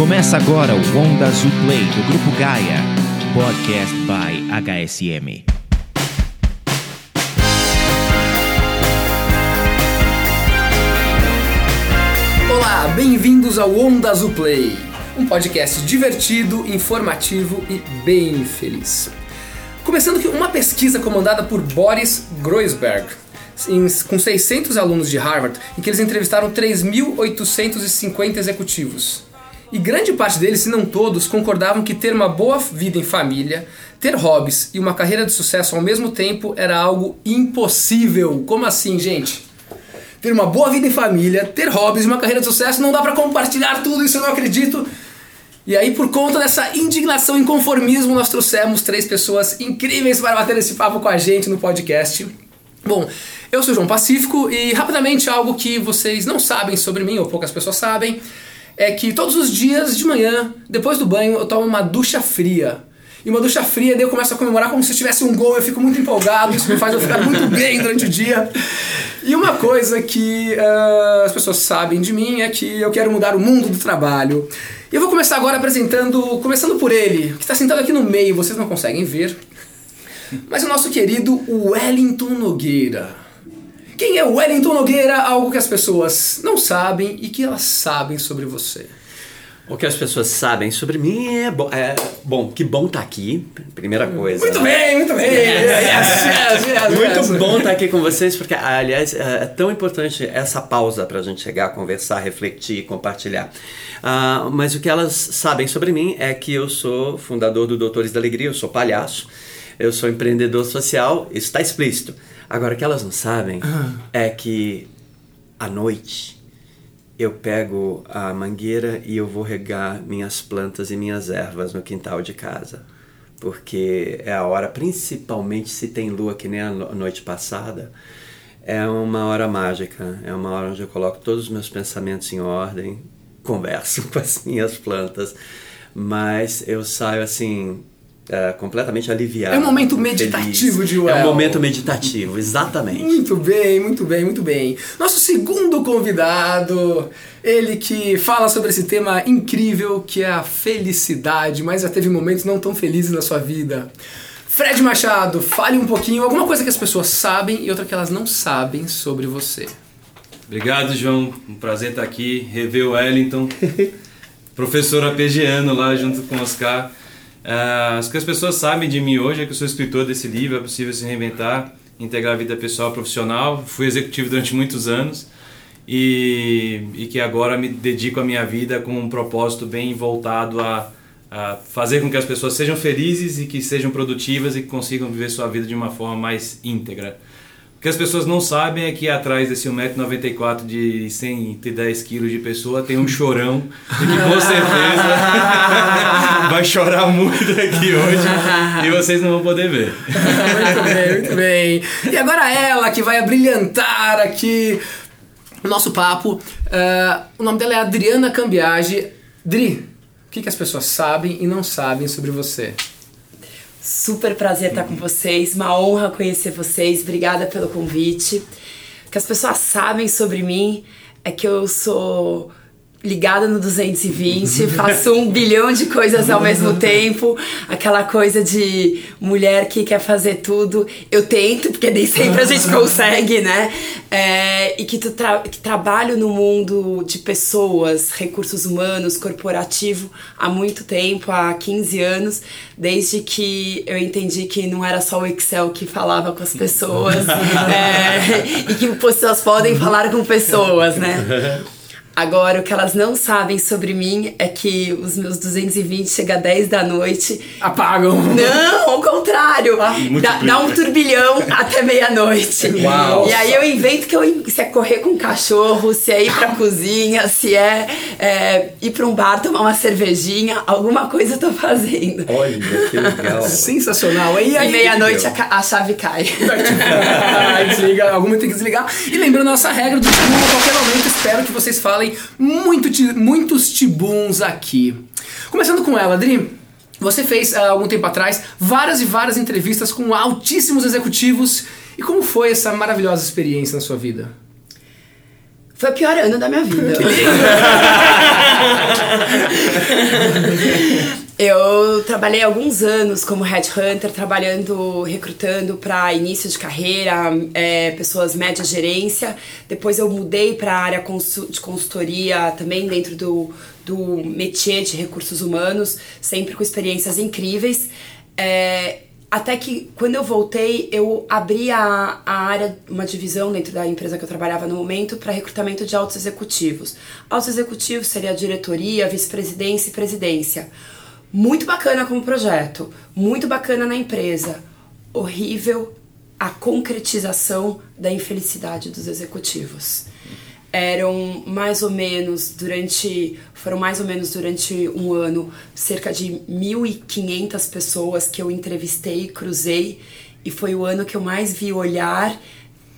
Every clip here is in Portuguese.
Começa agora o Onda Azul Play do Grupo Gaia, podcast by HSM. Olá, bem-vindos ao Onda Azul Play, um podcast divertido, informativo e bem feliz. Começando com uma pesquisa comandada por Boris Groisberg, com 600 alunos de Harvard, em que eles entrevistaram 3.850 executivos. E grande parte deles, se não todos, concordavam que ter uma boa vida em família, ter hobbies e uma carreira de sucesso ao mesmo tempo era algo impossível. Como assim, gente? Ter uma boa vida em família, ter hobbies e uma carreira de sucesso, não dá para compartilhar tudo isso, eu não acredito. E aí, por conta dessa indignação e inconformismo, nós trouxemos três pessoas incríveis para bater esse papo com a gente no podcast. Bom, eu sou João Pacífico e rapidamente algo que vocês não sabem sobre mim, ou poucas pessoas sabem, é que todos os dias de manhã, depois do banho, eu tomo uma ducha fria. E uma ducha fria, daí eu começo a comemorar como se tivesse um gol, eu fico muito empolgado, isso me faz eu ficar muito bem durante o dia. E uma coisa que uh, as pessoas sabem de mim é que eu quero mudar o mundo do trabalho. E eu vou começar agora apresentando, começando por ele, que está sentado aqui no meio, vocês não conseguem ver, mas o nosso querido Wellington Nogueira. Quem é Wellington Nogueira? Algo que as pessoas não sabem e que elas sabem sobre você. O que as pessoas sabem sobre mim é bom, é, bom que bom estar tá aqui, primeira coisa. Muito bem, muito bem. Yes, yes, yes, muito bom estar tá aqui com vocês, porque, aliás, é, é tão importante essa pausa para a gente chegar, conversar, refletir, compartilhar. Uh, mas o que elas sabem sobre mim é que eu sou fundador do Doutores da Alegria, eu sou palhaço, eu sou empreendedor social, isso está explícito. Agora, o que elas não sabem ah. é que à noite eu pego a mangueira e eu vou regar minhas plantas e minhas ervas no quintal de casa. Porque é a hora, principalmente se tem lua que nem a noite passada, é uma hora mágica. É uma hora onde eu coloco todos os meus pensamentos em ordem, converso com as minhas plantas, mas eu saio assim é, completamente aliviado. É um momento meditativo feliz. de Well. É um momento meditativo, exatamente. Muito bem, muito bem, muito bem. Nosso segundo convidado, ele que fala sobre esse tema incrível que é a felicidade, mas já teve momentos não tão felizes na sua vida. Fred Machado, fale um pouquinho, alguma coisa que as pessoas sabem e outra que elas não sabem sobre você. Obrigado, João. Um prazer estar aqui, rever o Wellington, professor arpegiano lá junto com o Oscar. Uh, o que as pessoas sabem de mim hoje é que eu sou escritor desse livro, É Possível Se Reinventar, Integrar a Vida Pessoal e Profissional. Fui executivo durante muitos anos e, e que agora me dedico à minha vida com um propósito bem voltado a, a fazer com que as pessoas sejam felizes e que sejam produtivas e que consigam viver sua vida de uma forma mais íntegra. O que as pessoas não sabem é que atrás desse 1,94m de 110 kg de pessoa tem um chorão e que com certeza vai chorar muito aqui hoje e vocês não vão poder ver. muito bem, muito bem. E agora ela que vai brilhantar aqui o nosso papo. Uh, o nome dela é Adriana Cambiage. Dri, o que, que as pessoas sabem e não sabem sobre você? Super prazer estar com vocês, uma honra conhecer vocês, obrigada pelo convite. O que as pessoas sabem sobre mim é que eu sou ligada no 220, faço um bilhão de coisas ao mesmo tempo, aquela coisa de mulher que quer fazer tudo. Eu tento, porque nem sempre a gente consegue, né? É, e que, tu tra que trabalho no mundo de pessoas, recursos humanos, corporativo há muito tempo, há 15 anos, desde que eu entendi que não era só o Excel que falava com as pessoas é, e que pessoas podem falar com pessoas, né? Agora, o que elas não sabem sobre mim é que os meus 220 chega a 10 da noite. Apagam! Não, ao contrário! Ah, dá, dá, um turbilhão até meia-noite. Uau! E aí eu invento que eu, se é correr com o cachorro, se é ir pra cozinha, se é, é ir pra um bar tomar uma cervejinha, alguma coisa eu tô fazendo. Olha, que legal! Sensacional! E, aí, e meia-noite a, a, chave cai. desliga, alguma tem que desligar. E lembrando a nossa regra do tipo, a qualquer momento, espero que vocês falem muito, muitos tibuns aqui. Começando com ela, Adri. Você fez há algum tempo atrás várias e várias entrevistas com altíssimos executivos. E como foi essa maravilhosa experiência na sua vida? Foi o pior ano da minha vida. eu trabalhei alguns anos como headhunter, trabalhando, recrutando para início de carreira, é, pessoas média gerência. Depois eu mudei para a área de consultoria, também dentro do, do métier de recursos humanos, sempre com experiências incríveis. É, até que quando eu voltei, eu abri a, a área, uma divisão dentro da empresa que eu trabalhava no momento, para recrutamento de altos executivos. Altos executivos seria diretoria, vice-presidência e presidência. Muito bacana como projeto, muito bacana na empresa. Horrível a concretização da infelicidade dos executivos eram mais ou menos durante foram mais ou menos durante um ano cerca de 1.500 pessoas que eu entrevistei, cruzei e foi o ano que eu mais vi olhar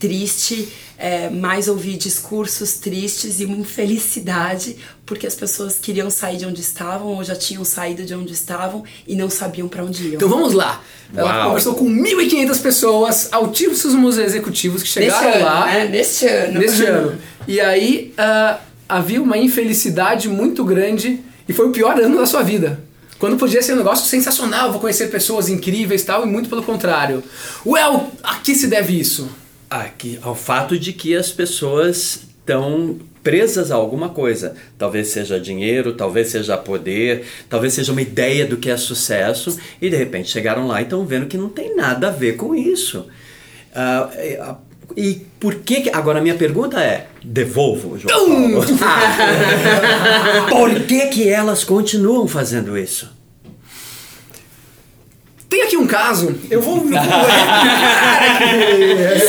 triste, é, mais ouvi discursos tristes e uma infelicidade porque as pessoas queriam sair de onde estavam ou já tinham saído de onde estavam e não sabiam para onde iam. Então vamos lá. Ela Uau. conversou com 1.500 pessoas, altíssimos executivos que chegaram Neste ano, lá né? Neste ano. neste ano. E aí ah, havia uma infelicidade muito grande e foi o pior ano da sua vida. Quando podia ser um negócio sensacional, vou conhecer pessoas incríveis e tal, e muito pelo contrário. Well, a que se deve isso? Aqui, ao fato de que as pessoas estão presas a alguma coisa. Talvez seja dinheiro, talvez seja poder, talvez seja uma ideia do que é sucesso, e de repente chegaram lá e estão vendo que não tem nada a ver com isso. Ah, e por que, que. Agora, minha pergunta é: devolvo, João Paulo. por que, que elas continuam fazendo isso? Tem aqui um caso, eu vou.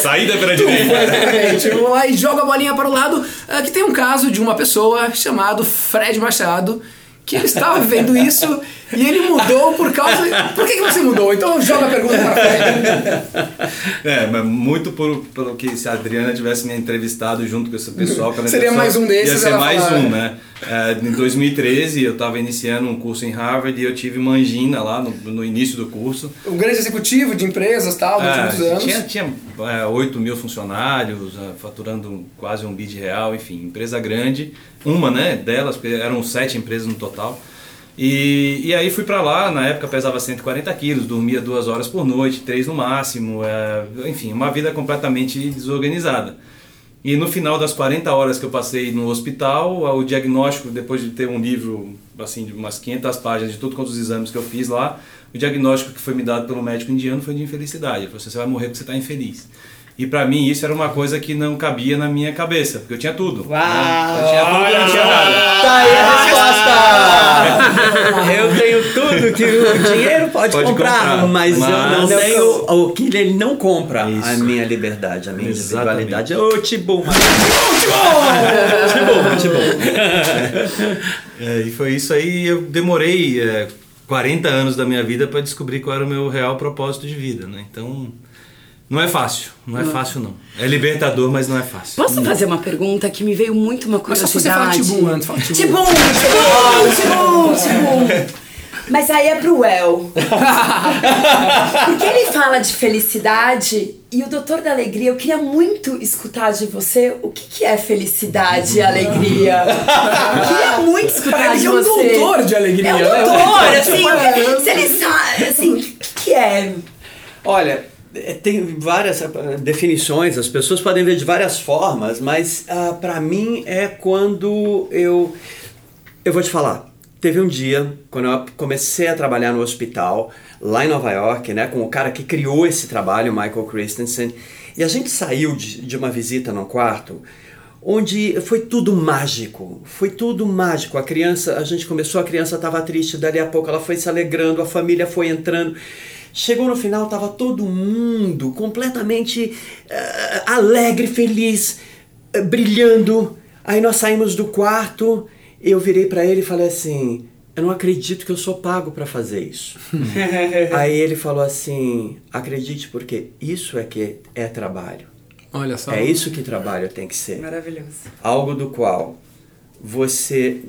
Saída pela direita. Exatamente. Vamos lá e joga a bolinha para o lado. ah, que tem um caso de uma pessoa chamado Fred Machado. Que ele estava vivendo isso e ele mudou por causa. Por que, que você mudou? Então joga a pergunta para Fred. É, mas muito por, pelo que se a Adriana tivesse me entrevistado junto com esse pessoal. Seria mais um desses, Ia ser mais fala- um, né? É, em 2013 eu estava iniciando um curso em Harvard e eu tive uma angina lá no, no início do curso. Um grande executivo de empresas tal, durante É, muitos anos. Tinha, tinha é, 8 mil funcionários, é, faturando quase um bid real, enfim, empresa grande. Uma né, delas, eram sete empresas no total. E, e aí fui pra lá, na época pesava 140 quilos, dormia duas horas por noite, três no máximo, é, enfim, uma vida completamente desorganizada. E no final das 40 horas que eu passei no hospital, o diagnóstico, depois de ter um livro assim de umas 500 páginas de tudo quantos exames que eu fiz lá, o diagnóstico que foi me dado pelo médico indiano foi de infelicidade. Ele falou assim, você vai morrer porque você está infeliz. E pra mim isso era uma coisa que não cabia na minha cabeça, porque eu tinha tudo. né? Eu tinha tudo e não tinha nada. Tá aí a resposta! eu tenho tudo que o dinheiro pode, Pode comprar, comprar, mas, eu não mas- tenho o que ele não compra. A Isso. minha liberdade, a minha Exatamente. individualidade. Ô, Tibum! É, e foi isso aí, eu demorei é, 40 anos da minha vida para descobrir qual era o meu real propósito de vida, né? Então, não é fácil, não é fácil não. É libertador, mas não é fácil. Posso fazer uma pergunta que me veio muito uma Mas só curiosidade? se você falar Tibum antes, fala Tibum. Tibum, Tibum, Tibum, Tibum. Mas aí é pro El. Porque ele fala de felicidade e o Doutor da Alegria, eu queria muito escutar de você o que, que é felicidade e alegria. Eu queria muito escutar Ele de é um você. doutor de alegria, É um né? doutor, assim, se ele sabe, assim, o que, que é? Olha, é, tem várias ah, definições, as pessoas podem ver de várias formas, mas ah, para mim é quando eu. Eu vou te falar. Teve um dia, quando eu comecei a trabalhar no hospital, lá em Nova York, né, com o cara que criou esse trabalho, Michael Christensen, e a gente saiu de, de uma visita num quarto onde foi tudo mágico, foi tudo mágico. A criança, a gente começou, a criança estava triste, dali a pouco ela foi se alegrando, a família foi entrando. Chegou no final, estava todo mundo completamente eh, alegre, feliz, eh, brilhando. Aí nós saímos do quarto, eu virei para ele e falei assim: Eu não acredito que eu sou pago para fazer isso. Aí ele falou assim: Acredite, porque isso é que é trabalho. Olha só. É isso que trabalho tem que ser Maravilhoso. algo do qual você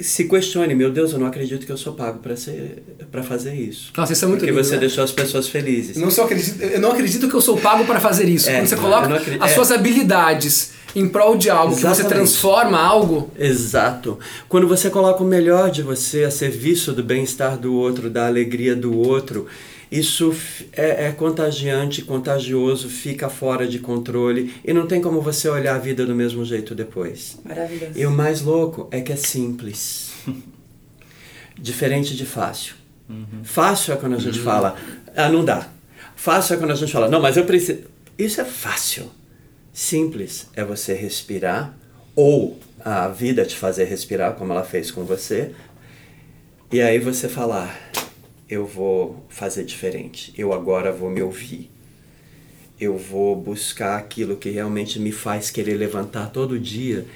se questione, meu Deus, eu não acredito que eu sou pago para ser para fazer isso. Nossa, isso é muito Porque lindo, você né? deixou as pessoas felizes. Não só acredito, eu não acredito que eu sou pago para fazer isso. É, Quando você coloca acredito- as é. suas habilidades em prol de algo, que você Exatamente. transforma algo, Exato. Quando você coloca o melhor de você a serviço do bem-estar do outro, da alegria do outro, isso é, é contagiante, contagioso, fica fora de controle e não tem como você olhar a vida do mesmo jeito depois. Maravilhoso. E o mais louco é que é simples. Diferente de fácil. Fácil é quando a gente fala, ah, não dá. Fácil é quando a gente fala, não, mas eu preciso. Isso é fácil. Simples é você respirar, ou a vida te fazer respirar, como ela fez com você, e aí você falar, eu vou fazer diferente, eu agora vou me ouvir. Eu vou buscar aquilo que realmente me faz querer levantar todo dia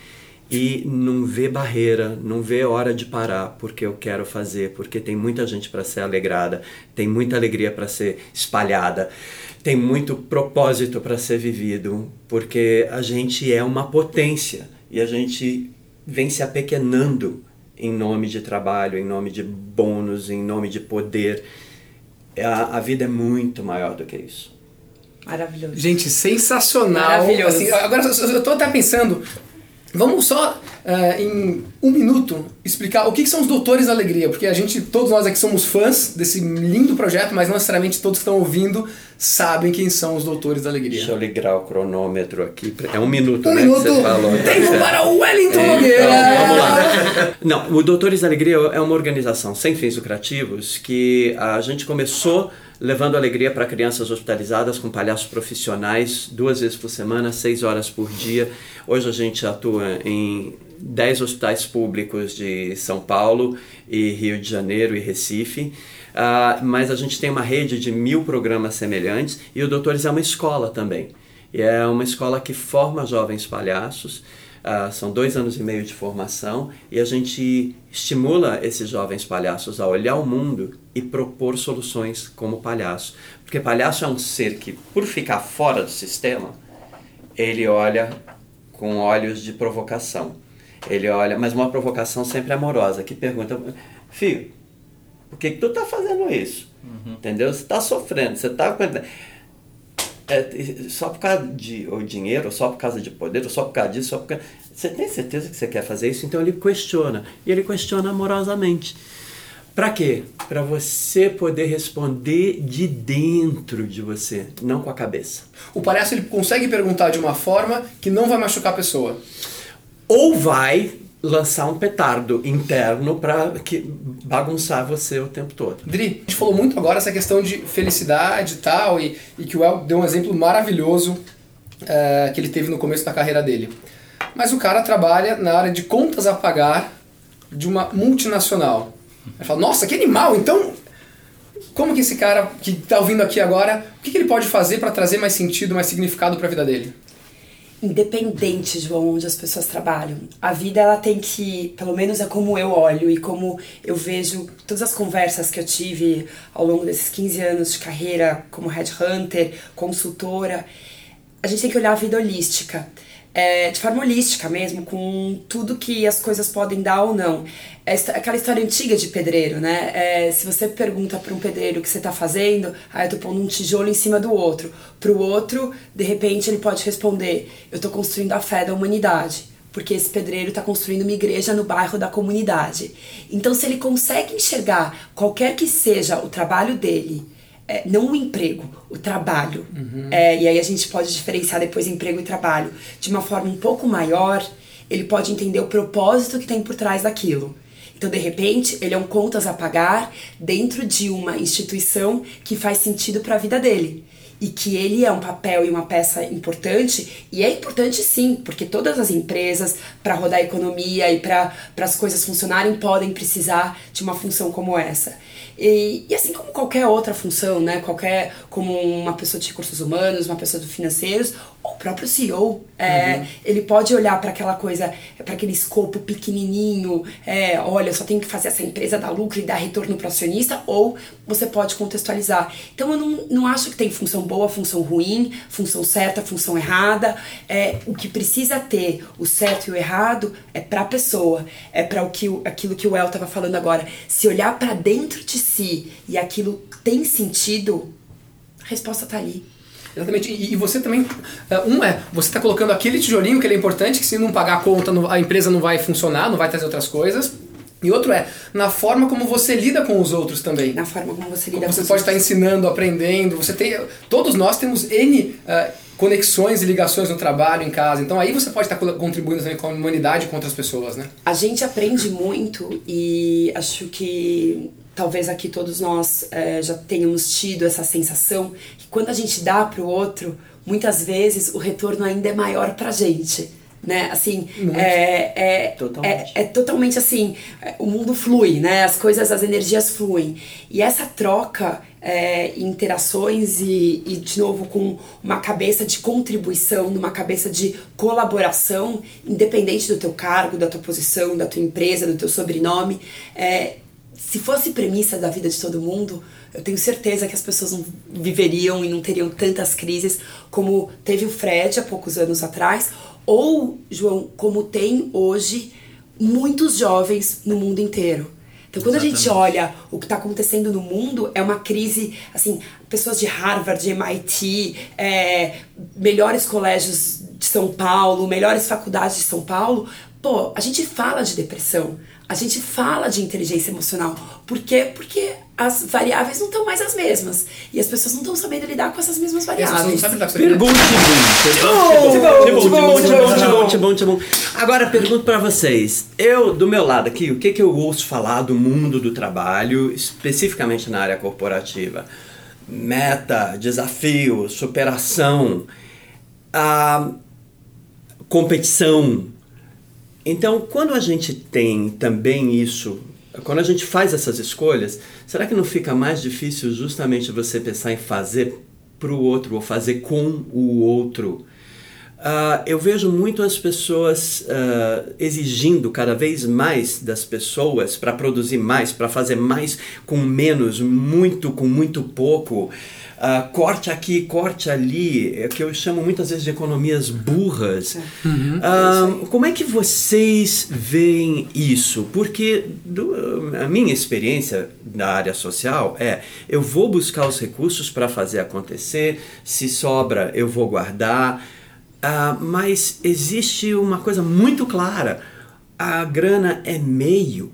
e não ver barreira, não ver hora de parar, porque eu quero fazer, porque tem muita gente para ser alegrada, tem muita alegria para ser espalhada, tem muito propósito para ser vivido, porque a gente é uma potência e a gente vem se apequenando em nome de trabalho, em nome de bônus, em nome de poder. A, a vida é muito maior do que isso. Maravilhoso. Gente, sensacional. Maravilhoso. Assim, agora eu tô até pensando, vamos só eh, em um minuto explicar o que, que são os Doutores da Alegria, porque a gente, todos nós aqui somos fãs desse lindo projeto, mas não necessariamente todos que estão ouvindo sabem quem são os Doutores da Deixa eu Alegria. ligar o cronômetro aqui. É um minuto, Um né? minuto, Que você falou. tá tempo para o Wellington Então, Nogueira! vamos lá. Não, o Doutores da Alegria é uma organização sem fins lucrativos que a gente começou levando alegria para crianças hospitalizadas com palhaços profissionais duas vezes por semana, seis horas por dia. Hoje a gente atua em 10 hospitais públicos de São Paulo e Rio de Janeiro e Recife. Ah, mas a gente tem uma rede de mil programas semelhantes e o Doutores é uma escola também. E é uma escola que forma jovens palhaços. Ah, são dois anos e meio de formação e a gente estimula esses jovens palhaços a olhar o mundo e propor soluções como palhaço. Porque palhaço é um ser que, por ficar fora do sistema, ele olha com olhos de provocação. Ele olha, mas uma provocação sempre amorosa, que pergunta: Filho, por que, que tu tá fazendo isso? Entendeu? Você tá sofrendo, você tá. É, só por causa de ou dinheiro, ou só por causa de poder, ou só por causa disso, só por causa... Você tem certeza que você quer fazer isso? Então ele questiona. E ele questiona amorosamente. Para quê? Para você poder responder de dentro de você, não com a cabeça. O palhaço ele consegue perguntar de uma forma que não vai machucar a pessoa. Ou vai lançar um petardo interno para que bagunçar você o tempo todo. Dri, a gente falou muito agora essa questão de felicidade e tal, e, e que o El deu um exemplo maravilhoso eh, que ele teve no começo da carreira dele. Mas o cara trabalha na área de contas a pagar de uma multinacional. Ele fala, nossa, que animal! Então, como que esse cara que está ouvindo aqui agora, o que, que ele pode fazer para trazer mais sentido, mais significado para a vida dele? Independente de onde as pessoas trabalham. A vida ela tem que, pelo menos é como eu olho e como eu vejo todas as conversas que eu tive ao longo desses 15 anos de carreira como headhunter, consultora, a gente tem que olhar a vida holística. É, de forma holística mesmo, com tudo que as coisas podem dar ou não. É aquela história antiga de pedreiro, né? É, se você pergunta para um pedreiro o que você está fazendo, ah, eu tô pondo um tijolo em cima do outro. Para o outro, de repente, ele pode responder: eu tô construindo a fé da humanidade. Porque esse pedreiro está construindo uma igreja no bairro da comunidade. Então, se ele consegue enxergar qualquer que seja o trabalho dele, é, não o emprego, o trabalho. É, e aí a gente pode diferenciar depois emprego e trabalho de uma forma um pouco maior. Ele pode entender o propósito que tem por trás daquilo. Então, de repente, ele é um contas a pagar dentro de uma instituição que faz sentido para a vida dele. E que ele é um papel e uma peça importante, e é importante sim, porque todas as empresas, para rodar a economia e para as coisas funcionarem, podem precisar de uma função como essa. E, e assim como qualquer outra função, né? Qualquer, como uma pessoa de recursos humanos, uma pessoa de financeiros, o próprio CEO, é, uhum. ele pode olhar para aquela coisa, para aquele escopo pequenininho, é, olha, eu só tenho que fazer essa empresa dar lucro e dar retorno para o acionista, ou você pode contextualizar. Então eu não, não acho que tem função boa, função ruim, função certa, função errada. É, o que precisa ter, o certo e o errado, é para a pessoa, é para o que, aquilo que o El estava falando agora. Se olhar para dentro de si e aquilo tem sentido, a resposta está ali. Exatamente. E, e, você também. Uh, um é, você está colocando aquele tijolinho que ele é importante, que se não pagar a conta, a empresa não vai funcionar, não vai trazer outras coisas. E outro é, na forma como você lida com os outros também. Na forma como você lida como com Você pode estar ensinando, aprendendo. Você tem. Todos nós temos N. Uh, conexões e ligações no trabalho, em casa. Então aí você pode estar contribuindo também com a humanidade com outras pessoas, né? A gente aprende muito e acho que talvez aqui todos nós é, já tenhamos tido essa sensação quando a gente dá para o outro, muitas vezes o retorno ainda é maior para a gente. Né? Assim, é, é, totalmente. É, é, totalmente assim, o mundo flui, né? As coisas, as energias fluem. E essa troca, é, interações e, e, de novo, com uma cabeça de contribuição, numa cabeça de colaboração, independente do teu cargo, da tua posição, da tua empresa, do teu sobrenome, é, se fosse premissa da vida de todo mundo, eu tenho certeza que as pessoas não viveriam e não teriam tantas crises como teve o Fred há poucos anos atrás, ou, João, como tem hoje muitos jovens no mundo inteiro. Então, quando Exatamente. a gente olha o que está acontecendo no mundo, é uma crise, assim, pessoas de Harvard, de MIT, é, melhores colégios de São Paulo, melhores faculdades de São Paulo. Pô, a gente fala de depressão, a gente fala de inteligência emocional. Por quê? Porque as variáveis não estão mais as mesmas. E as pessoas não estão sabendo lidar com essas mesmas variáveis. Pergunte bom. Agora pergunto para vocês. Eu, do meu lado aqui, o que, que eu ouço falar do mundo do trabalho, especificamente na área corporativa? Meta, desafio, superação, a competição, então, quando a gente tem também isso, quando a gente faz essas escolhas, será que não fica mais difícil justamente você pensar em fazer para o outro ou fazer com o outro? Uh, eu vejo muito as pessoas uh, exigindo cada vez mais das pessoas para produzir mais, para fazer mais com menos, muito com muito pouco. Uh, corte aqui, corte ali, é que eu chamo muitas vezes de economias burras. Uhum, uh, como é que vocês veem isso? Porque do, a minha experiência na área social é: eu vou buscar os recursos para fazer acontecer, se sobra, eu vou guardar. Uh, mas existe uma coisa muito clara: a grana é meio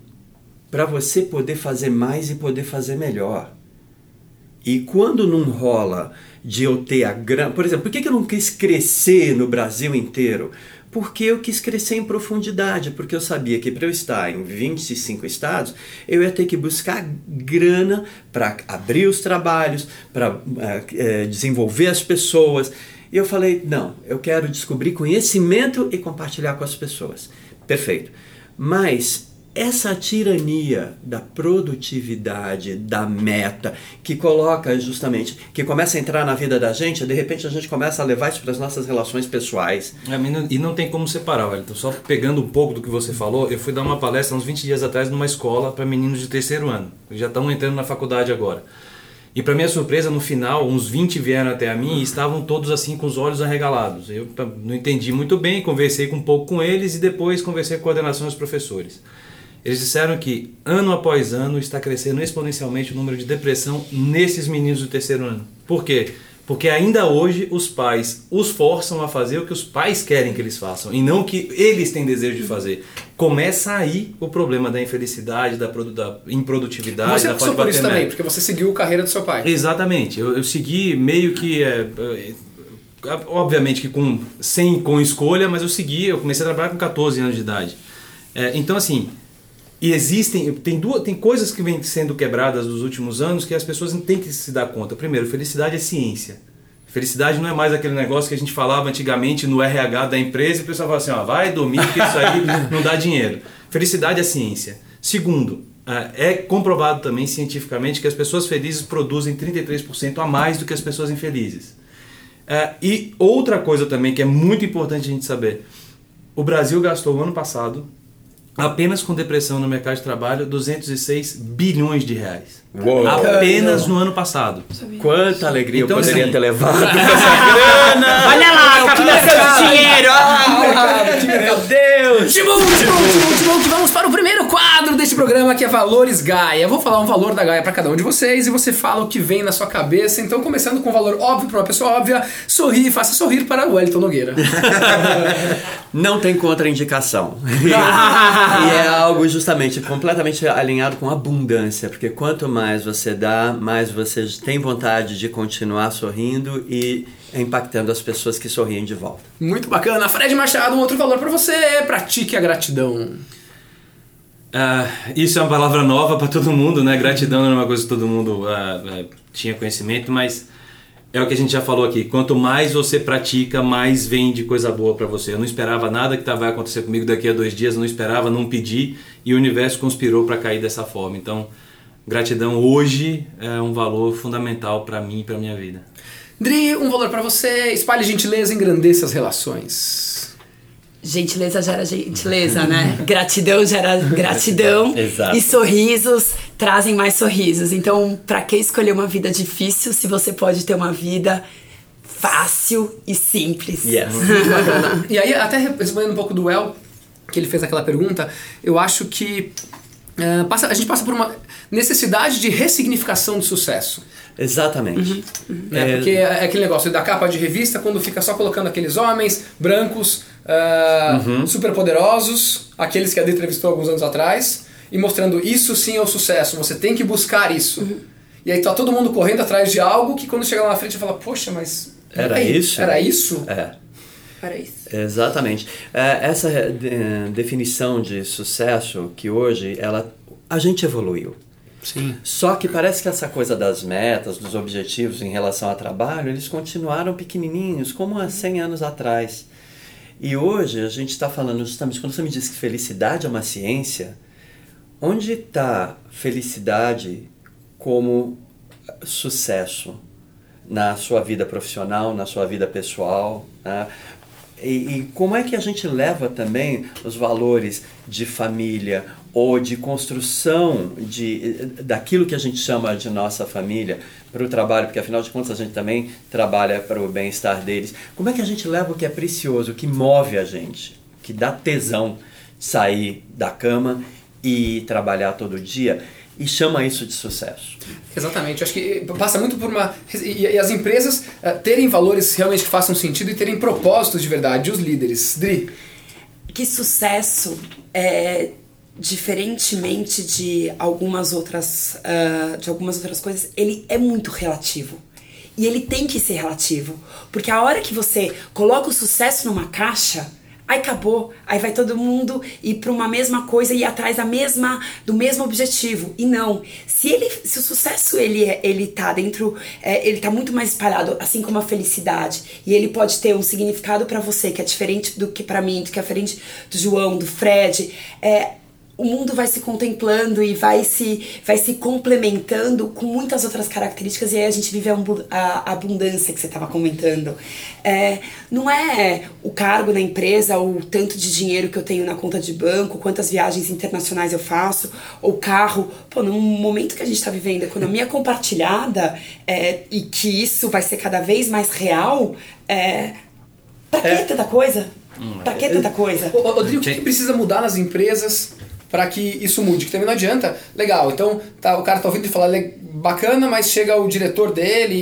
para você poder fazer mais e poder fazer melhor. E quando não rola de eu ter a grana. Por exemplo, por que eu não quis crescer no Brasil inteiro? Porque eu quis crescer em profundidade, porque eu sabia que para eu estar em 25 estados, eu ia ter que buscar grana para abrir os trabalhos, para uh, uh, desenvolver as pessoas. E eu falei: não, eu quero descobrir conhecimento e compartilhar com as pessoas. Perfeito. Mas essa tirania da produtividade, da meta, que coloca justamente, que começa a entrar na vida da gente, de repente a gente começa a levar isso para as nossas relações pessoais. É, e não tem como separar, Wellington. Só pegando um pouco do que você falou, eu fui dar uma palestra uns 20 dias atrás numa escola para meninos de terceiro ano, que já estão entrando na faculdade agora. E para minha surpresa, no final, uns 20 vieram até a mim e estavam todos assim com os olhos arregalados. Eu não entendi muito bem, conversei um pouco com eles e depois conversei com a coordenação dos professores. Eles disseram que ano após ano está crescendo exponencialmente o número de depressão nesses meninos do terceiro ano. Por quê? Porque ainda hoje os pais os forçam a fazer o que os pais querem que eles façam e não o que eles têm desejo de fazer. Começa aí o problema da infelicidade, da, da improdutividade, você da falta de por isso também, porque você seguiu a carreira do seu pai. Exatamente. Eu, eu segui meio que. É, é, obviamente que com, sem com escolha, mas eu segui, eu comecei a trabalhar com 14 anos de idade. É, então, assim, e existem, tem, duas, tem coisas que vêm sendo quebradas nos últimos anos que as pessoas têm que se dar conta. Primeiro, felicidade é ciência. Felicidade não é mais aquele negócio que a gente falava antigamente no RH da empresa e o pessoal falava assim: ó, vai dormir que isso aí não dá dinheiro. Felicidade é ciência. Segundo, é comprovado também cientificamente que as pessoas felizes produzem 33% a mais do que as pessoas infelizes. É, e outra coisa também que é muito importante a gente saber: o Brasil gastou o ano passado, apenas com depressão no mercado de trabalho, 206 bilhões de reais. Uou. Apenas no ano passado. Quanta alegria Então, eu poderia assim, ter levado com essa grana! Olha lá, o que nasceu de dinheiro! Meu Deus! Timão, Timão, Timão, Timão, vamos para o deste programa que é Valores Gaia. Eu vou falar um valor da Gaia para cada um de vocês e você fala o que vem na sua cabeça. Então, começando com um valor óbvio para uma pessoa óbvia, sorri e faça sorrir para o Wellington Nogueira. Não tem contraindicação. e é algo justamente completamente alinhado com abundância, porque quanto mais você dá, mais você tem vontade de continuar sorrindo e impactando as pessoas que sorriem de volta. Muito bacana. Fred Machado, um outro valor para você pratique a gratidão. Ah, isso é uma palavra nova para todo mundo, né? Gratidão não é uma coisa que todo mundo ah, ah, tinha conhecimento, mas é o que a gente já falou aqui. Quanto mais você pratica, mais vem de coisa boa para você. Eu não esperava nada que tá- vai acontecer comigo daqui a dois dias, não esperava, não pedi e o universo conspirou para cair dessa forma. Então, gratidão hoje é um valor fundamental para mim e para minha vida. Dri, um valor para você. Espalhe gentileza engrandeça as relações. Gentileza gera gentileza, né? Gratidão gera gratidão. Exato. E sorrisos trazem mais sorrisos. Então, pra que escolher uma vida difícil se você pode ter uma vida fácil e simples? Yes. E aí, até respondendo um pouco do El, que ele fez aquela pergunta, eu acho que eh, passa- a gente passa por uma necessidade de ressignificação de sucesso. Exatamente. Né? É, Porque é aquele negócio da capa de revista, quando fica só colocando aqueles homens brancos, ah, super poderosos, aqueles que a Adri entrevistou alguns anos atrás, e mostrando isso sim é o sucesso, você tem que buscar isso. E aí tá todo mundo correndo atrás de algo que quando chega lá na frente fala, poxa, mas. Era peraí, isso? Era isso? É. Para isso. Exatamente. É, Essa eh, definição de sucesso que hoje ela a gente evoluiu. Sim. Só que parece que essa coisa das metas, dos objetivos em relação ao trabalho, eles continuaram pequenininhos, como há 100 anos atrás. E hoje a gente está falando justamente, quando você me diz que felicidade é uma ciência, onde está felicidade como sucesso na sua vida profissional, na sua vida pessoal? né? E, e como é que a gente leva também os valores de família ou de construção de, daquilo que a gente chama de nossa família para o trabalho, porque afinal de contas a gente também trabalha para o bem-estar deles. Como é que a gente leva o que é precioso, o que move a gente, que dá tesão sair da cama e trabalhar todo dia e chama isso de sucesso? Exatamente, acho que passa muito por uma. E, e as empresas eh, terem valores realmente que façam sentido e terem propósitos de verdade, os líderes. Dri, que sucesso é diferentemente de algumas outras ah, de algumas outras coisas ele é muito relativo. E ele tem que ser relativo porque a hora que você coloca o sucesso numa caixa aí acabou aí vai todo mundo ir para uma mesma coisa e atrás da mesma do mesmo objetivo. E não. Se ele se o sucesso ele é- ele tá dentro é, ele tá muito mais espalhado assim como a felicidade e ele pode ter um significado para você que é diferente do que para mim que é diferente do João do Fred é o mundo vai se contemplando e vai se, vai se complementando com muitas outras características e aí a gente vive a, abundância que você estava comentando. É, não é o cargo na empresa, o tanto de dinheiro que eu tenho na conta de banco, quantas viagens internacionais eu faço, ou carro. Pô, num momento que a gente está vivendo economia compartilhada é, e que isso vai ser cada vez mais real, é, pra que tanta coisa? Pra que tanta coisa? Ô, ô, Rodrigo, o que, que precisa mudar nas empresas para que isso mude? Que também não adianta. Legal, então tá, o cara tá ouvindo e fala "Le- bacana, mas chega o diretor dele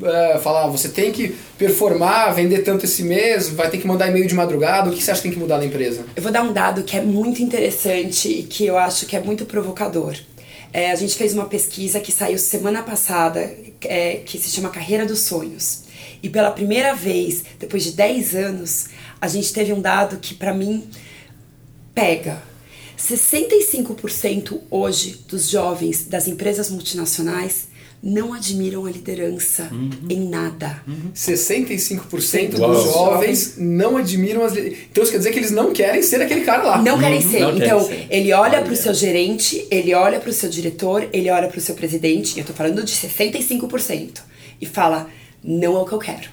e eh, fala: "Ah, você tem que performar, vender tanto esse mês, vai ter que mandar e-mail de madrugada. O que você acha que tem que mudar na empresa? Eu vou dar um dado que é muito interessante e que eu acho que é muito provocador. É, a gente fez uma pesquisa que saiu semana passada, é, que se chama Carreira dos Sonhos. E pela primeira vez, depois de 10 anos, a gente teve um dado que pra mim pega. 65% hoje dos jovens das empresas multinacionais não admiram a liderança em nada. 65% Uau. dos jovens não admiram as. Então isso quer dizer que eles não querem ser aquele cara lá. Não querem ser. não querem então, ser. ele olha Olha. pro seu gerente, ele olha pro seu diretor, ele olha pro seu presidente, e eu tô falando de 65%, e fala: não é o que eu quero.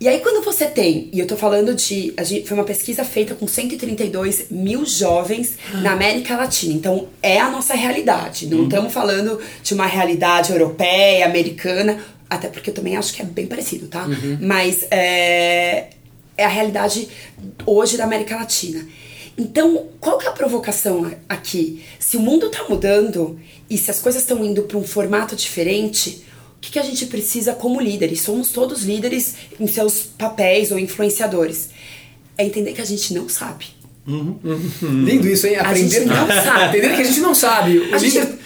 E aí quando você tem, e eu tô falando de, a gente, foi uma pesquisa feita com 132 mil jovens na América Latina, então é a nossa realidade, não estamos falando de uma realidade europeia, americana, até porque eu também acho que é bem parecido, tá? Mas é, é a realidade hoje da América Latina. Então, qual que é a provocação aqui? Se o mundo está mudando e se as coisas estão indo para um formato diferente, o que, que a gente precisa como líderes? Somos todos líderes em seus papéis ou influenciadores. É entender que a gente não sabe. Lindo isso, hein? A Aprender gente não sabe. Entender que a gente não sabe. O A líder, gente-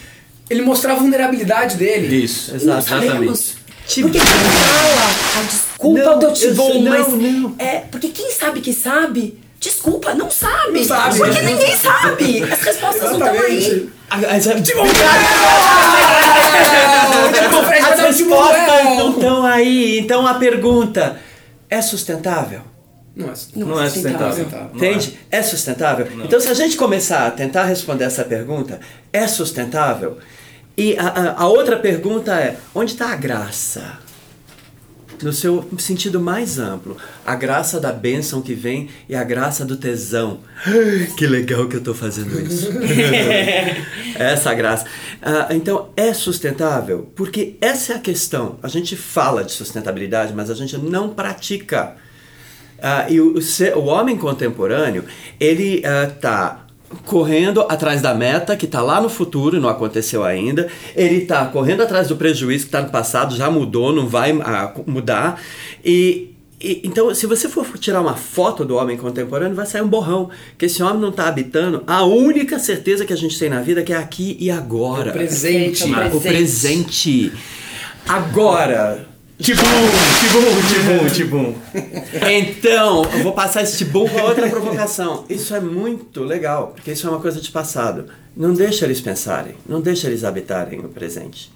ele mostra a vulnerabilidade dele. Isso, Não Exatamente. sabemos. Porque quem fala, ah, desculpa Não, teu eu não, mas não. é porque quem sabe que sabe, desculpa, não sabe. Não sabe. Porque ninguém sabe. As respostas não estão aí. Tipo, o Fred vai As respostas é. não estão aí. Então a pergunta é sustentável? Não é. Não é sustentável. sustentável. Não é. Entende? É sustentável? Então, se a gente começar a tentar responder essa pergunta, é sustentável? E a, a- a outra pergunta é: onde está a graça? No seu sentido mais amplo, a graça da bênção que vem e a graça do tesão. Que legal que eu estou fazendo isso. essa graça. Ah, então, é sustentável? Porque essa é a questão. A gente fala de sustentabilidade, mas a gente não pratica. Ah, e o, o o homem contemporâneo, ele está correndo atrás da meta que está lá no futuro, não aconteceu ainda. Ele está correndo atrás do prejuízo que está no passado, já mudou, não vai ah, mudar. E, e- então, se você for tirar uma foto do homem contemporâneo, vai sair um borrão. Que esse homem não está habitando a única certeza que a gente tem na vida, que é aqui e agora. O presente. Perfeito. O presente. Agora. Tibum, tibum, tibum, tibum. Então, eu vou passar esse tibum para outra provocação. Isso é muito legal, porque isso é uma coisa de passado. Não deixa eles pensarem, não deixa eles habitarem o presente.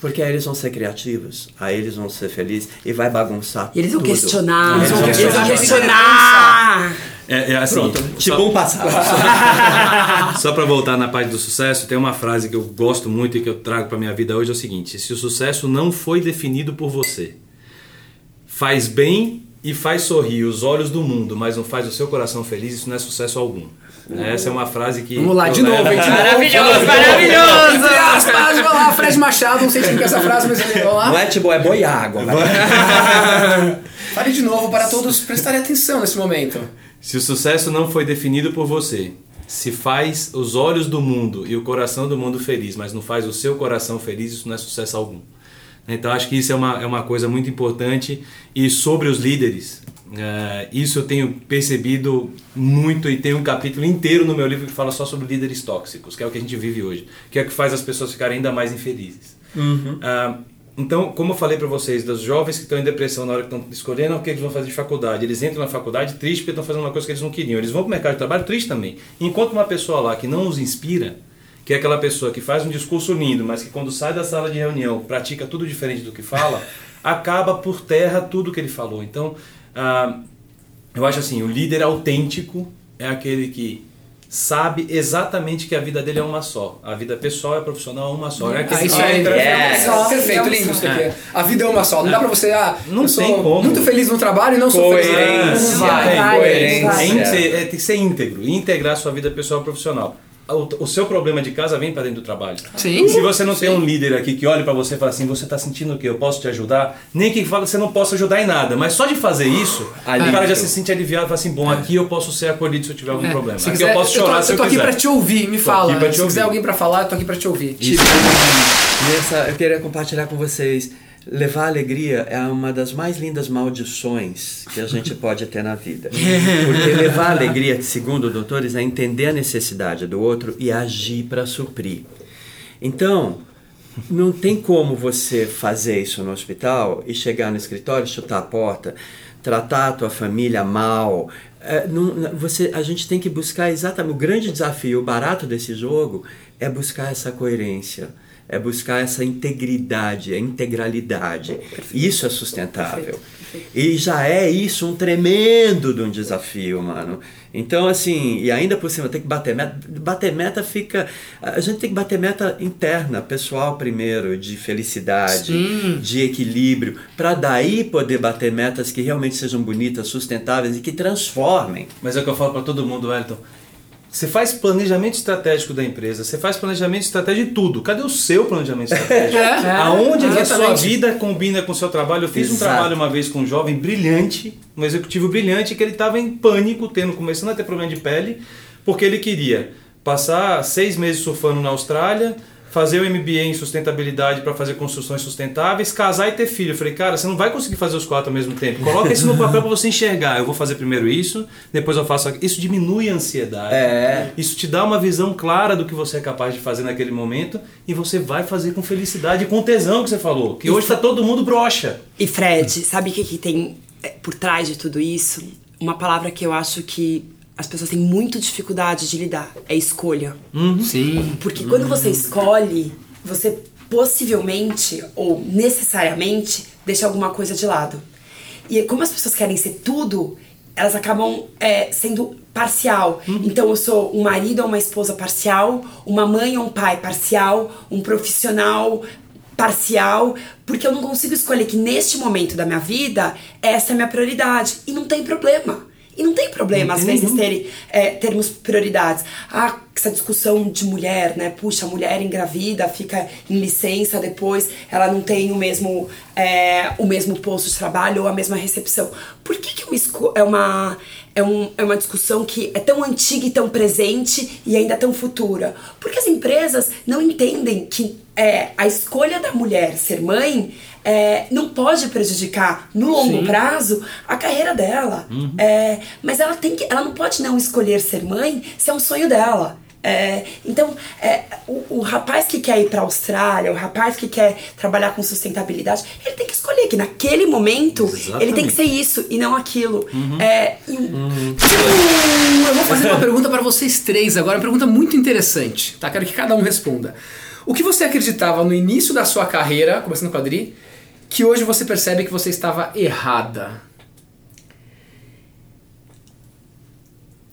Porque aí eles vão ser criativos, aí eles vão ser felizes e vai bagunçar E eles vão tudo. questionar. Eles vão Eles questionar. vão questionar. É, é assim. Pronto, só- tibum passado. Só para voltar na parte do sucesso, tem uma frase que eu gosto muito e que eu trago para minha vida hoje é o seguinte: se o sucesso não foi definido por você, faz bem e faz sorrir os olhos do mundo, mas não faz o seu coração feliz, isso não é sucesso algum. Essa é uma frase que Vamos lá, de eu novo, hein? De novo. Maravilhoso, maravilhoso. Aspas, vai lá, Fred Machado, não sei se quer essa frase, mas ele vai Não lá. é tibum, é boiágua. Fale de novo para todos prestarem atenção nesse momento. Se o sucesso não foi definido por você, se faz os olhos do mundo e o coração do mundo feliz, mas não faz o seu coração feliz, isso não é sucesso algum. Então acho que isso é uma, é uma coisa muito importante. E sobre os líderes, eh, isso eu tenho percebido muito e tem um capítulo inteiro no meu livro que fala só sobre líderes tóxicos, que é o que a gente vive hoje, que é o que faz as pessoas ficarem ainda mais infelizes. Ah, então, como eu falei para vocês, dos jovens que estão em depressão na hora que estão escolhendo o que eles vão fazer de faculdade, eles entram na faculdade tristes porque estão fazendo uma coisa que eles não queriam. Eles vão para o mercado de trabalho triste também. Enquanto uma pessoa lá que não os inspira, que é aquela pessoa que faz um discurso lindo, mas que quando sai da sala de reunião pratica tudo diferente do que fala, acaba por terra tudo que ele falou. Então, ah, eu acho assim, o líder autêntico é aquele que sabe exatamente que a vida dele é uma só. A vida pessoal e profissional é uma só. É aquele Ah, isso aí, yes. Só, perfeito, lindo isso aqui. A vida é uma só. Não dá pra você, ah, Não sou tem como. muito feliz no trabalho e não sou feliz. Coerência. Coerência. É, é, tem que ser íntegro, integrar sua vida pessoal e profissional. O, o seu problema de casa vem para dentro do trabalho. Sim. Se você não tem um líder aqui que olhe para você e fala assim, você está sentindo o quê? Eu posso te ajudar? Nem que fala que você não possa ajudar em nada, mas só de fazer isso, o Alívio. cara já se sente aliviado e fala assim, bom, aqui eu posso ser acolhido se eu tiver algum problema. É. Se Aqui quiser, eu posso chorar tô, se eu, eu tô aqui pra te ouvir, me Tô fala. aqui pra te Se quiser alguém pra falar, eu tô aqui pra te ouvir. Isso. Nessa, eu queria compartilhar com vocês. Levar alegria é uma das mais lindas maldições que a gente pode ter na vida. Porque levar alegria, segundo doutores, é entender a necessidade do outro e agir para suprir. Então, não tem como você fazer isso no hospital e chegar no escritório, chutar a porta, tratar a tua família mal. É, não- você, a gente tem que buscar exatamente. O grande desafio, o barato desse jogo é buscar essa coerência, é buscar essa integridade, a integralidade. Isso é sustentável. E já é isso um tremendo de um desafio, mano. Então, assim, e ainda por cima tem que bater meta. Bater meta fica. A gente tem que bater meta interna, pessoal primeiro, de felicidade, Sim. de equilíbrio, para daí poder bater metas que realmente sejam bonitas, sustentáveis e que transformem. Mas é o que eu falo para todo mundo, Wellington. Você faz planejamento estratégico da empresa, você faz planejamento estratégico de tudo. Cadê o seu planejamento estratégico? É, Aonde que a sua vida combina com o seu trabalho? Eu fiz um Exato. trabalho uma vez com um jovem brilhante, um executivo brilhante, que ele estava em pânico, tendo, começando a ter problema de pele, porque ele queria passar seis meses surfando na Austrália, fazer o MBA em sustentabilidade para fazer construções sustentáveis, casar e ter filho. Eu falei, cara, você não vai conseguir fazer os quatro ao mesmo tempo. Coloca isso no papel para você enxergar. Eu vou fazer primeiro isso, depois eu faço aquilo. Isso diminui a ansiedade. É. Isso te dá uma visão clara do que você é capaz de fazer naquele momento e você vai fazer com felicidade e com tesão que você falou. Que hoje está todo mundo broxa. E Fred, sabe o que, que tem é, por trás de tudo isso? Uma palavra que eu acho que as pessoas têm muito dificuldade de lidar é escolha. Sim. Porque quando você escolhe, você possivelmente ou necessariamente deixa alguma coisa de lado. E como as pessoas querem ser tudo, elas acabam é, sendo parcial. Então eu sou um marido ou uma esposa parcial, uma mãe ou um pai parcial, um profissional parcial, porque eu não consigo escolher que neste momento da minha vida essa é a minha prioridade. E não tem problema. E não tem problema, às vezes, terem, é, termos prioridades. Ah, essa discussão de mulher, né? Puxa, a mulher engravida, fica em licença, depois ela não tem o mesmo, é, o mesmo posto de trabalho ou a mesma recepção. Por que, que é, uma, esco- é, uma, é, um, é uma discussão que é tão antiga e tão presente e ainda tão futura? Porque as empresas não entendem que é, a escolha da mulher ser mãe é, não pode prejudicar no longo prazo a carreira dela. É, mas ela tem que, ela não pode não escolher ser mãe se é um sonho dela. É, então, é, o, o rapaz que quer ir para a Austrália, o rapaz que quer trabalhar com sustentabilidade, ele tem que escolher que naquele momento ele tem que ser isso e não aquilo. É, e o- Eu vou fazer uma pergunta para vocês três agora, uma pergunta muito interessante, tá? Quero que cada um responda. O que você acreditava no início da sua carreira, começando com a Adri, que hoje você percebe que você estava errada?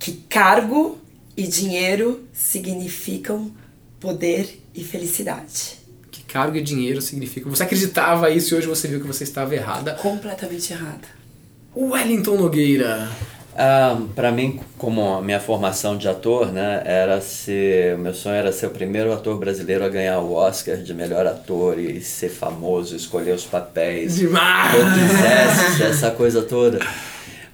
que cargo e dinheiro significam poder e felicidade. Que cargo e dinheiro significam? Você acreditava isso e hoje você viu que você estava errada. Completamente errada. Wellington Nogueira. Ah, para mim, como a minha formação de ator, né, era ser, meu sonho era ser o primeiro ator brasileiro a ganhar o Oscar de melhor ator e ser famoso, escolher os papéis Demais! que eu quisesse, essa coisa toda.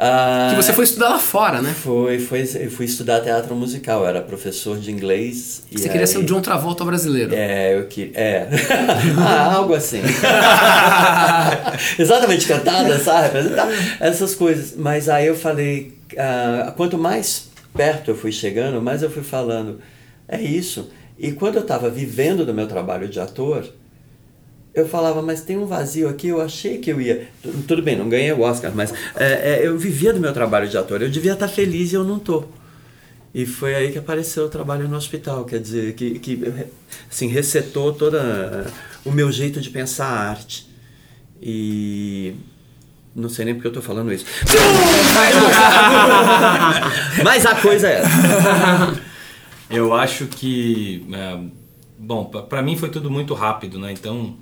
Ah, Que você foi estudar lá fora, né? foi, foi, eu fui estudar teatro musical, eu era professor de inglês. Você queria ser o John Travolta brasileiro. É, eu queria. É. ah, algo assim. Exatamente, cantada, sabe? Representar essas coisas. Mas aí eu falei, ah, quanto mais perto eu fui chegando, mais eu fui falando, é isso. E quando eu estava vivendo do meu trabalho de ator, eu falava, mas tem um vazio aqui, eu achei que eu ia. Tu- Tudo bem, não ganhei o Oscar, mas é, é, eu vivia do meu trabalho de ator, eu devia estar feliz e eu não tô. E foi aí que apareceu o trabalho no hospital, quer dizer, que, que assim, resetou toda o meu jeito de pensar a arte. E não sei nem porque eu tô falando isso. Mas a coisa é essa. Eu acho que, é, bom, pa- pra mim foi tudo muito rápido, né? Então,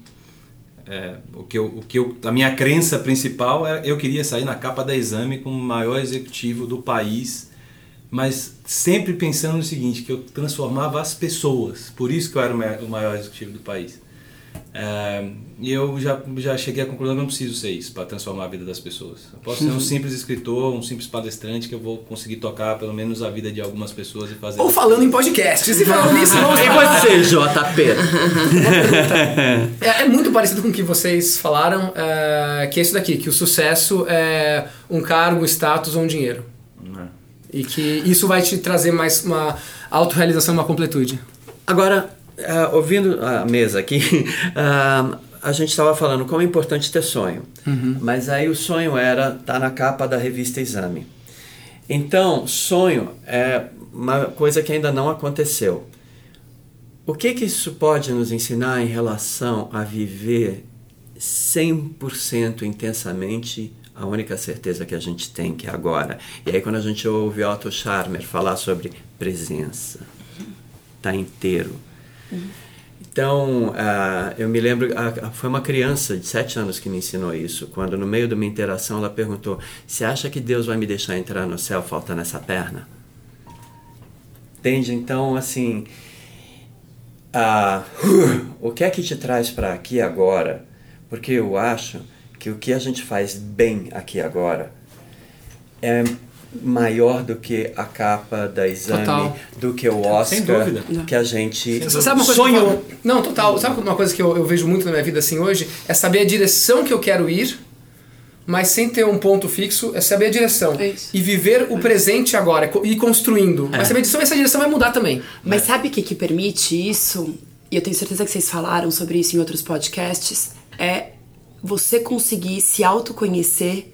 é, o que eu, o que eu, a minha crença principal é eu queria sair na capa da exame como o maior executivo do país, mas sempre pensando no seguinte, que eu transformava as pessoas. Por isso que eu era o ma- o maior executivo do país. É, e eu já, já cheguei à conclusão que eu não preciso ser isso para transformar a vida das pessoas. Eu posso ser um simples escritor, um simples palestrante que eu vou conseguir tocar pelo menos a vida de algumas pessoas e fazer. Ou falando em podcasts. E falando nisso, vamos E você, JP? É, é muito parecido com o que vocês falaram, é, que é isso daqui, que o sucesso é um cargo, status ou um dinheiro. E que isso vai te trazer mais uma autorrealização, uma completude. Agora, ah, ouvindo a mesa aqui, ah, a gente estava falando como é importante ter sonho. Mas aí o sonho era estar na capa da revista Exame. Então, sonho é uma coisa que ainda não aconteceu. O que, que isso pode nos ensinar em relação a viver 100% intensamente a única certeza que a gente tem que é agora. E aí quando a gente ouve Otto Scharmer falar sobre presença, tá inteiro. Então, uh, eu me lembro, uh, foi uma criança de sete anos que me ensinou isso. Quando no meio de uma interação ela perguntou: "Você acha que Deus vai me deixar entrar no céu faltando essa perna?" Entende? Então, assim, uh, o que é que te traz para aqui agora? Porque eu acho que o que a gente faz bem aqui agora é maior do que a capa da exame, Total. do que o Oscar Sem dúvida. que a gente Sabe uma coisa que eu sonhou. falo? Não, total. Sabe uma coisa que eu, eu vejo muito na minha vida assim hoje? É saber a direção que eu quero ir, mas sem ter um ponto fixo, é saber a direção. É isso. E viver o presente agora, e ir construindo. Mas saber a direção, essa direção vai mudar também. Mas sabe o que, que permite isso? E eu tenho certeza que vocês falaram sobre isso em outros podcasts. É você conseguir se autoconhecer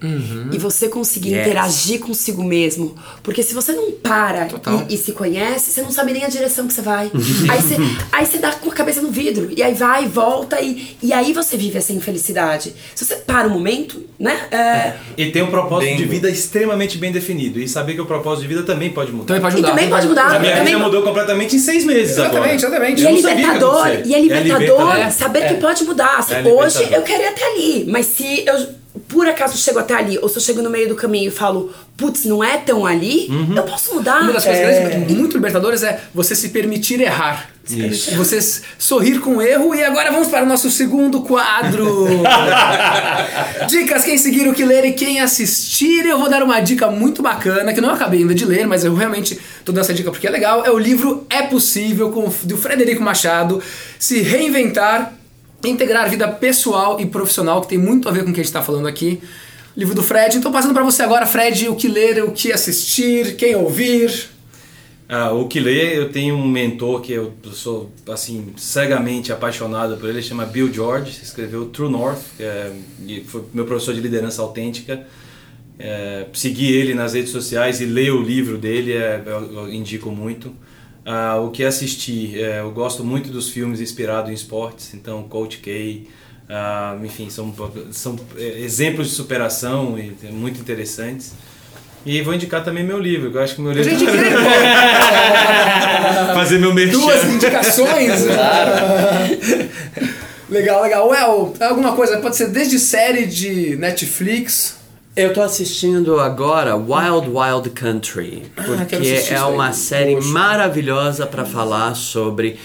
e você conseguir Yes. interagir consigo mesmo. Porque se você não para e, e se conhece, você não sabe nem a direção que você vai. aí, você, aí você dá com a cabeça no vidro. E aí vai, volta e, e aí você vive essa infelicidade. Se você para um momento, né? é, E tem um propósito de vida extremamente bem definido. E saber que o propósito de vida também pode mudar. Também pode E mudar. também pode mudar. A minha também- vida mudou completamente em seis meses agora. Exatamente, exatamente. E é libertador, e é É libertador libertador. saber É. que pode mudar. É hoje eu quero ir até ali, mas se eu por acaso chego até ali, ou se eu chego no meio do caminho e falo, putz, não é tão ali, Uhum. eu posso mudar. Uma das coisas grandes, muito libertadoras é você se permitir errar. Isso. Você sorrir com erro. E agora vamos para o nosso segundo quadro. Dicas, quem seguir o que ler e quem assistir. Eu vou dar uma dica muito bacana, que eu não acabei ainda de ler, mas eu realmente tô dando essa dica porque é legal. É o livro É Possível, com, do Frederico Machado. Se reinventar, integrar vida pessoal e profissional, que tem muito a ver com o que a gente está falando aqui. Livro do Fred. Então, passando para você agora, Fred, o que ler, o que assistir, quem ouvir. Ah, o que lê, eu tenho um mentor que eu sou assim cegamente apaixonado por ele, chama Bill George, escreveu True North, é, e foi meu professor de liderança autêntica. É, segui ele nas redes sociais e ler o livro dele, é, eu, eu indico muito. Ah, o que assistir, é, eu gosto muito dos filmes inspirados em esportes, então Coach K, ah, enfim, são, são é, exemplos de superação e é, muito interessantes. E vou indicar também meu livro, que eu acho que meu livro Gente, que legal. fazer meu merchan. Duas indicações. legal, legal. Well, alguma coisa, pode ser desde série de Netflix. Eu tô assistindo agora Wild Wild Country, quero porque isso é uma série Poxa. maravilhosa para falar sobre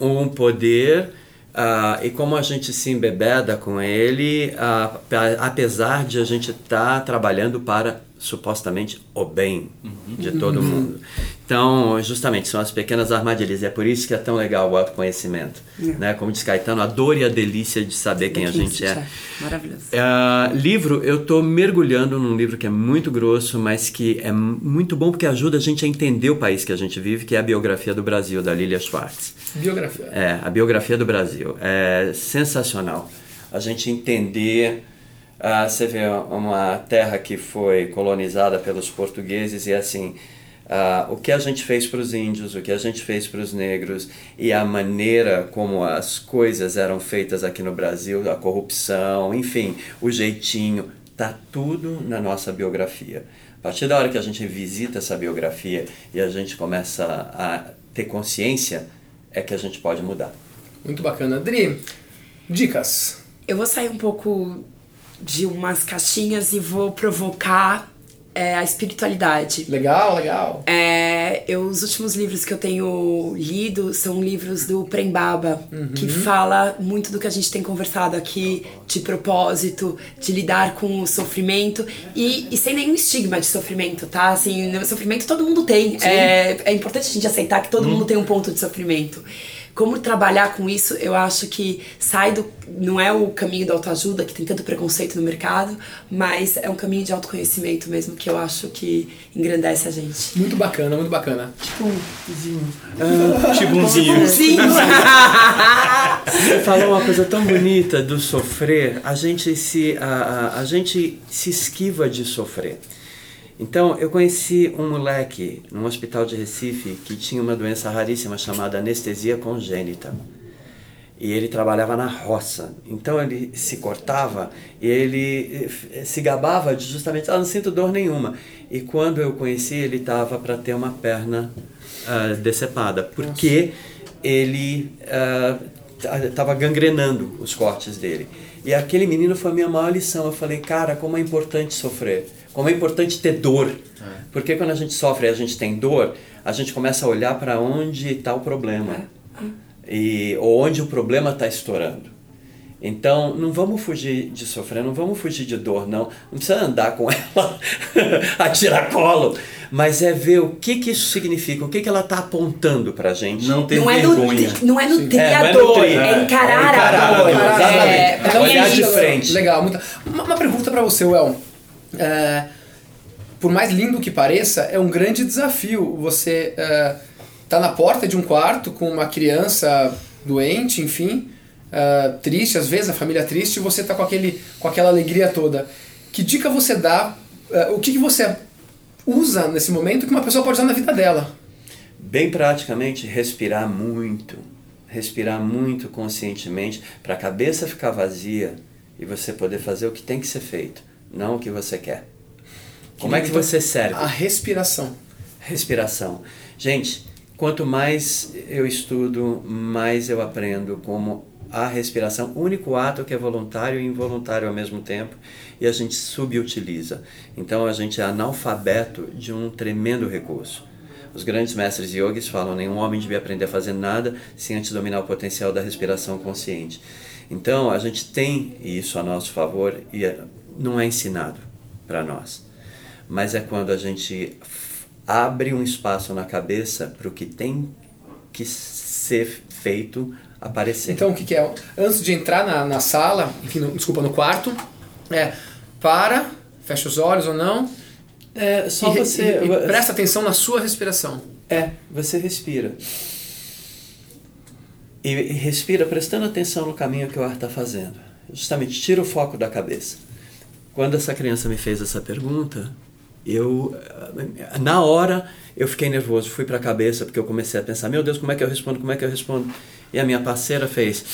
um poder ah, e como a gente se embebeda com ele, ah, pa- apesar de a gente estar trabalhando para supostamente o bem de todo mundo. Então, justamente, são as pequenas armadilhas. E é por isso que é tão legal o autoconhecimento. Né? Como diz Caetano, a dor e a delícia de saber quem a gente é. Maravilhoso. Ah, livro, eu tô mergulhando num livro que é muito grosso, mas que é muito bom porque ajuda a gente a entender o país que a gente vive, que é a biografia do Brasil, da Lilia Schwartz. Biografia. É, a biografia do Brasil. É sensacional. A gente entender. Ah, você vê uma terra que foi colonizada pelos portugueses e assim. ah, o que a gente fez para os índios, o que a gente fez para os negros e a maneira como as coisas eram feitas aqui no Brasil, a corrupção, enfim, o jeitinho, tá tudo na nossa biografia. A partir da hora que a gente visita essa biografia e a gente começa a ter consciência, é que a gente pode mudar. Muito bacana. Adri, dicas. Eu vou sair um pouco de umas caixinhas e vou provocar é, a espiritualidade. Legal, legal. É, eu, os últimos livros que eu tenho lido são livros do Prembaba, que fala muito do que a gente tem conversado aqui, de propósito, de lidar com o sofrimento e, e sem nenhum estigma de sofrimento, tá? Assim, sofrimento todo mundo tem. É, é importante a gente aceitar que todo mundo tem um ponto de sofrimento. Como trabalhar com isso, eu acho que sai do. Não é o caminho da autoajuda, que tem tanto preconceito no mercado, mas é um caminho de autoconhecimento mesmo, que eu acho que engrandece a gente. Muito bacana, muito bacana. Tibunzinho. Sim! Você falou uma coisa tão bonita do sofrer, a gente se, a, a, a gente se esquiva de sofrer. Então, eu conheci um moleque num hospital de Recife que tinha uma doença raríssima chamada anestesia congênita. E ele trabalhava na roça. Então ele se cortava e ele eh, se gabava de justamente, ah, não sinto dor nenhuma. E quando eu conheci, ele estava para ter uma perna uh, decepada, porque ele estava uh, gangrenando os cortes dele. E aquele menino foi a minha maior lição. Eu falei, cara, como é importante sofrer, como é importante ter dor. É. Porque quando a gente sofre e a gente tem dor, a gente começa a olhar para onde está o problema. É. E, ou onde o problema está estourando. Então, não vamos fugir de sofrer, não vamos fugir de dor, não. Não precisa andar com ela a tiracolo, mas é ver o que, que isso significa, o que, que ela está apontando para gente. Não ter não vergonha. É não é nutrir é, a dor, é, é, encarar, é encarar a dor. É, é, olhar de frente. Legal. Muita... Uma, uma pergunta para você, Well. É, por mais lindo que pareça, é um grande desafio você é, tá na porta de um quarto com uma criança doente, enfim uh, triste, às vezes a família triste, e você está com, aquele, com aquela alegria toda. Que dica você dá? Uh, o que, que você usa nesse momento que uma pessoa pode usar na vida dela? Bem praticamente, respirar muito. Respirar muito conscientemente para a cabeça ficar vazia e você poder fazer o que tem que ser feito, não o que você quer. Como é que você serve? A respiração. Respiração. Gente, quanto mais eu estudo, mais eu aprendo como a respiração, único ato que é voluntário e involuntário ao mesmo tempo, e a gente subutiliza. Então a gente é analfabeto de um tremendo recurso. Os grandes mestres yogis falam: nenhum homem devia aprender a fazer nada sem antes dominar o potencial da respiração consciente. Então a gente tem isso a nosso favor e é, não é ensinado para nós, mas é quando a gente abre um espaço na cabeça para o que tem que ser feito aparecer. Então o que, que é? Antes de entrar na, na sala, enfim, no, desculpa, no quarto, é para, fecha os olhos ou não. É só e, você. E, e presta atenção na sua respiração. É, você respira. E, e respira prestando atenção no caminho que o ar está fazendo. Justamente, tira o foco da cabeça. Quando essa criança me fez essa pergunta, eu na hora eu fiquei nervoso, fui para a cabeça porque eu comecei a pensar, meu Deus, como é que eu respondo? Como é que eu respondo? E a minha parceira fez.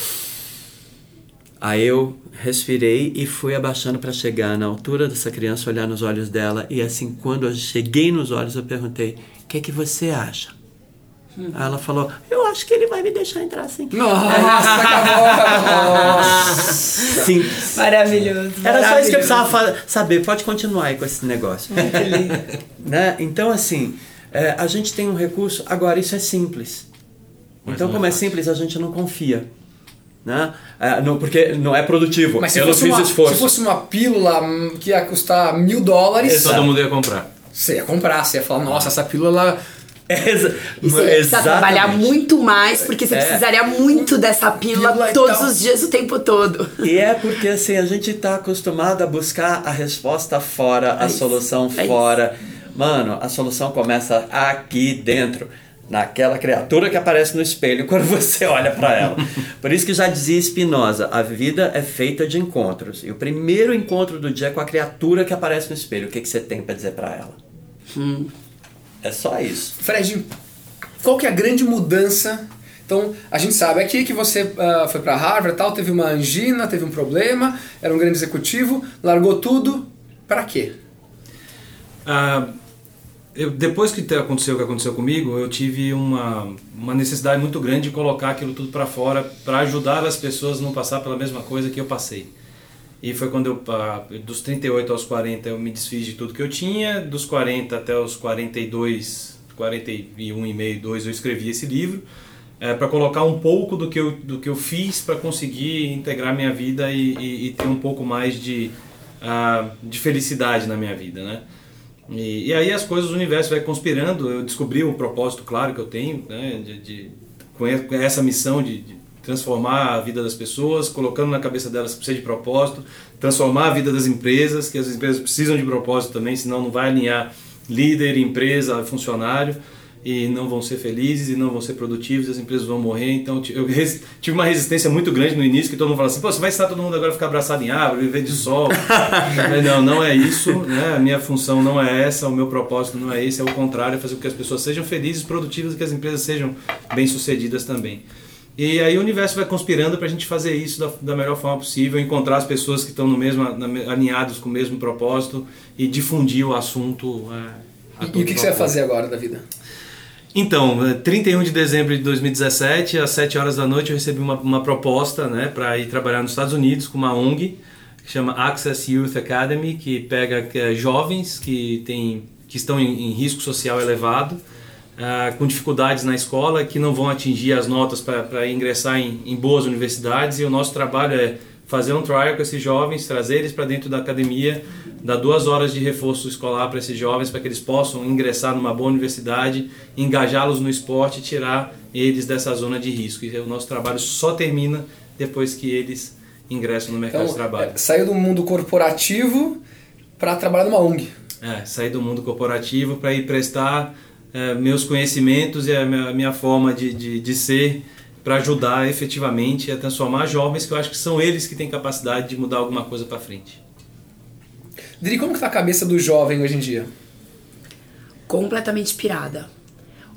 Aí eu respirei e fui abaixando para chegar na altura dessa criança, olhar nos olhos dela e assim quando eu cheguei nos olhos eu perguntei: "O que é que você acha?" Hum. Aí ela falou: Eu acho que ele vai me deixar entrar assim. Nossa, acabou! Sim. Maravilhoso. Era só isso que eu precisava saber. Pode continuar aí com esse negócio. né? Então, assim, é, a gente tem um recurso. Agora, isso é simples. Mas então, como é, é simples, a gente não confia. Né? É, não, porque não é produtivo. Mas se, eu fosse não fiz uma, esforço. se fosse uma pílula que ia custar mil dólares. Todo mundo ia comprar. Você ia comprar, você ia falar, nossa, essa pílula. É, exa você precisa trabalhar muito mais, porque você é. precisaria muito dessa pílula, pílula todos os dias, o tempo todo. E é porque assim, a gente está acostumado a buscar a resposta fora, a é solução é fora. Mano, a solução começa aqui dentro naquela criatura que aparece no espelho quando você olha para ela. Por isso que já dizia Spinoza, a vida é feita de encontros. E o primeiro encontro do dia é com a criatura que aparece no espelho. O que, que você tem para dizer para ela? Hum. É só isso. Fred, qual que é a grande mudança? Então, a gente sabe aqui que você uh, foi para Harvard, tal, teve uma angina, teve um problema, era um grande executivo, largou tudo, para quê? Uh, eu, depois que aconteceu o que aconteceu comigo, eu tive uma, uma necessidade muito grande de colocar aquilo tudo para fora para ajudar as pessoas a não passar pela mesma coisa que eu passei. E foi quando eu, dos 38 aos 40, eu me desfiz de tudo que eu tinha, dos 40 até os 42, 41 e meio, 2, eu escrevi esse livro é, para colocar um pouco do que eu, do que eu fiz para conseguir integrar minha vida e, e, e, ter um pouco mais de, uh, de felicidade na minha vida, né? E, e, aí as coisas, o universo vai conspirando. Eu descobri o propósito claro que eu tenho, né, de, de com essa missão de, de, transformar a vida das pessoas, colocando na cabeça delas que precisa de propósito, transformar a vida das empresas, que as empresas precisam de propósito também, senão não vai alinhar líder, empresa, funcionário e não vão ser felizes e não vão ser produtivos, as empresas vão morrer. Então eu tive uma resistência muito grande no início, que todo mundo fala assim: Pô, você vai ensinar todo mundo agora a ficar abraçado em árvore, viver de sol. Mas não, não é isso. Né? A minha função não é essa, o meu propósito não é esse, é o contrário, é fazer com que as pessoas sejam felizes, produtivas e que as empresas sejam bem-sucedidas também. E aí o universo vai conspirando para a gente fazer isso da, da, melhor forma possível, encontrar as pessoas que estão no mesmo, na, alinhados com o mesmo propósito e difundir o assunto. É, e, e o que, que você vai fazer agora da vida? Então, 31 de dezembro de 2017, às 7 horas da noite, eu recebi uma, uma proposta né, para ir trabalhar nos Estados Unidos com uma ONG que chama Access Youth Academy, que pega é, jovens que, tem, que estão em, em risco social elevado ah, com dificuldades na escola que não vão atingir as notas para ingressar em, em, boas universidades e o nosso trabalho é fazer um trial com esses jovens, trazer eles para dentro da academia, dar duas horas de reforço escolar para esses jovens para que eles possam ingressar numa boa universidade, engajá-los no esporte e tirar eles dessa zona de risco. E o nosso trabalho só termina depois que eles ingressam no mercado então, de trabalho. É, saiu do mundo corporativo para trabalhar numa ONG. É, sair do mundo corporativo para ir prestar é, meus conhecimentos e a minha, a minha forma de, de, de ser para ajudar efetivamente a transformar jovens que eu acho que são eles que têm capacidade de mudar alguma coisa para frente. Dri, como que tá a cabeça do jovem hoje em dia? Completamente pirada.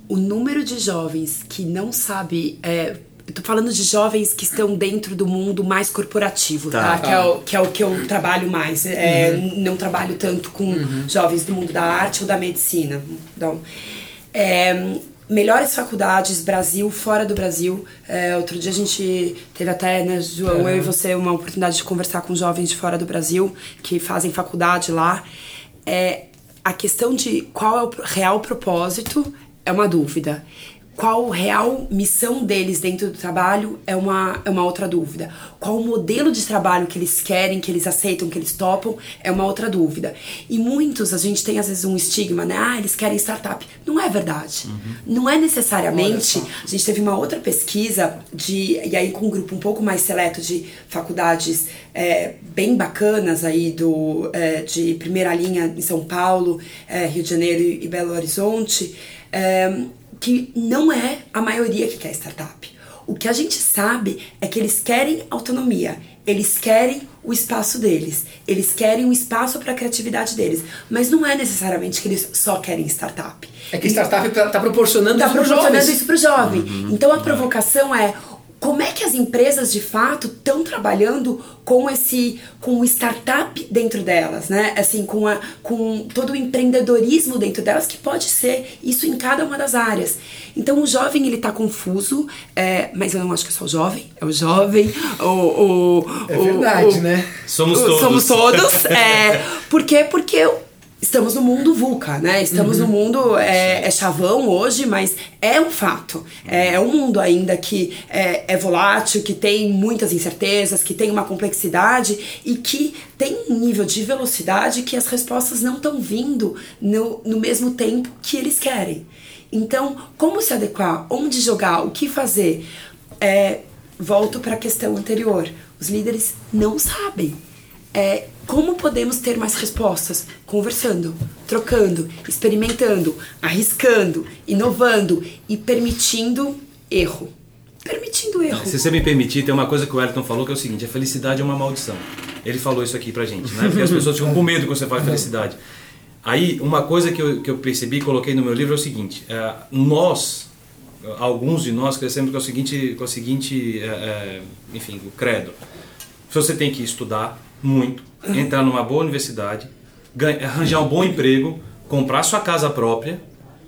O número de jovens que não sabe é, tô falando de jovens que estão dentro do mundo mais corporativo, tá? tá? Que, é o, que é o que eu trabalho mais. É, uhum. Não trabalho tanto com uhum. jovens do mundo da arte ou da medicina. Então, é, melhores faculdades, Brasil, fora do Brasil. É, outro dia a gente teve até, né, João, eu e você, uma oportunidade de conversar com jovens de fora do Brasil que fazem faculdade lá. É, a questão de qual é o real propósito é uma dúvida qual real missão deles dentro do trabalho é uma, é uma outra dúvida. Qual o modelo de trabalho que eles querem, que eles aceitam, que eles topam, é uma outra dúvida. E muitos, a gente tem às vezes um estigma, né? Ah, eles querem startup. Não é verdade. Uhum. Não é necessariamente. A gente teve uma outra pesquisa, de, e aí com um grupo um pouco mais seleto de faculdades é, bem bacanas aí do, é, de primeira linha em São Paulo, é, Rio de Janeiro e Belo Horizonte. É, que não é a maioria que quer startup. O que a gente sabe é que eles querem autonomia, eles querem o espaço deles, eles querem um espaço para a criatividade deles, mas não é necessariamente que eles só querem startup. É que startup está proporcionando, tá isso proporcionando isso para o jovem. Uhum. Então a provocação é como é que as empresas de fato estão trabalhando com esse com o startup dentro delas, né? Assim, com, a, com todo o empreendedorismo dentro delas, que pode ser isso em cada uma das áreas. Então o jovem ele tá confuso, é, mas eu não acho que é só o jovem, é o jovem, o. o é verdade, o, né? Somos todos. Somos todos. é, por quê? Porque estamos no mundo VUCA, né? Estamos uhum. no mundo é, é, chavão hoje, mas é um fato. É, é um mundo ainda que é, é, volátil, que tem muitas incertezas, que tem uma complexidade e que tem um nível de velocidade que as respostas não estão vindo no, no mesmo tempo que eles querem. Então, como se adequar? Onde jogar? O que fazer? É, volto para a questão anterior. Os líderes não sabem. É, como podemos ter mais respostas? Conversando, trocando, experimentando, arriscando, inovando e permitindo erro. Permitindo erro. Se você me permitir, tem uma coisa que o Wellington falou que é o seguinte: a felicidade é uma maldição. Ele falou isso aqui pra gente, né? Porque as pessoas ficam com medo quando você fala felicidade. Aí, uma coisa que eu, que eu percebi e coloquei no meu livro é o seguinte: é, nós, alguns de nós, crescemos com o seguinte, com o seguinte é, é, enfim, o credo. Você tem que estudar muito, entrar numa boa universidade, ganhar, arranjar um bom emprego, comprar sua casa própria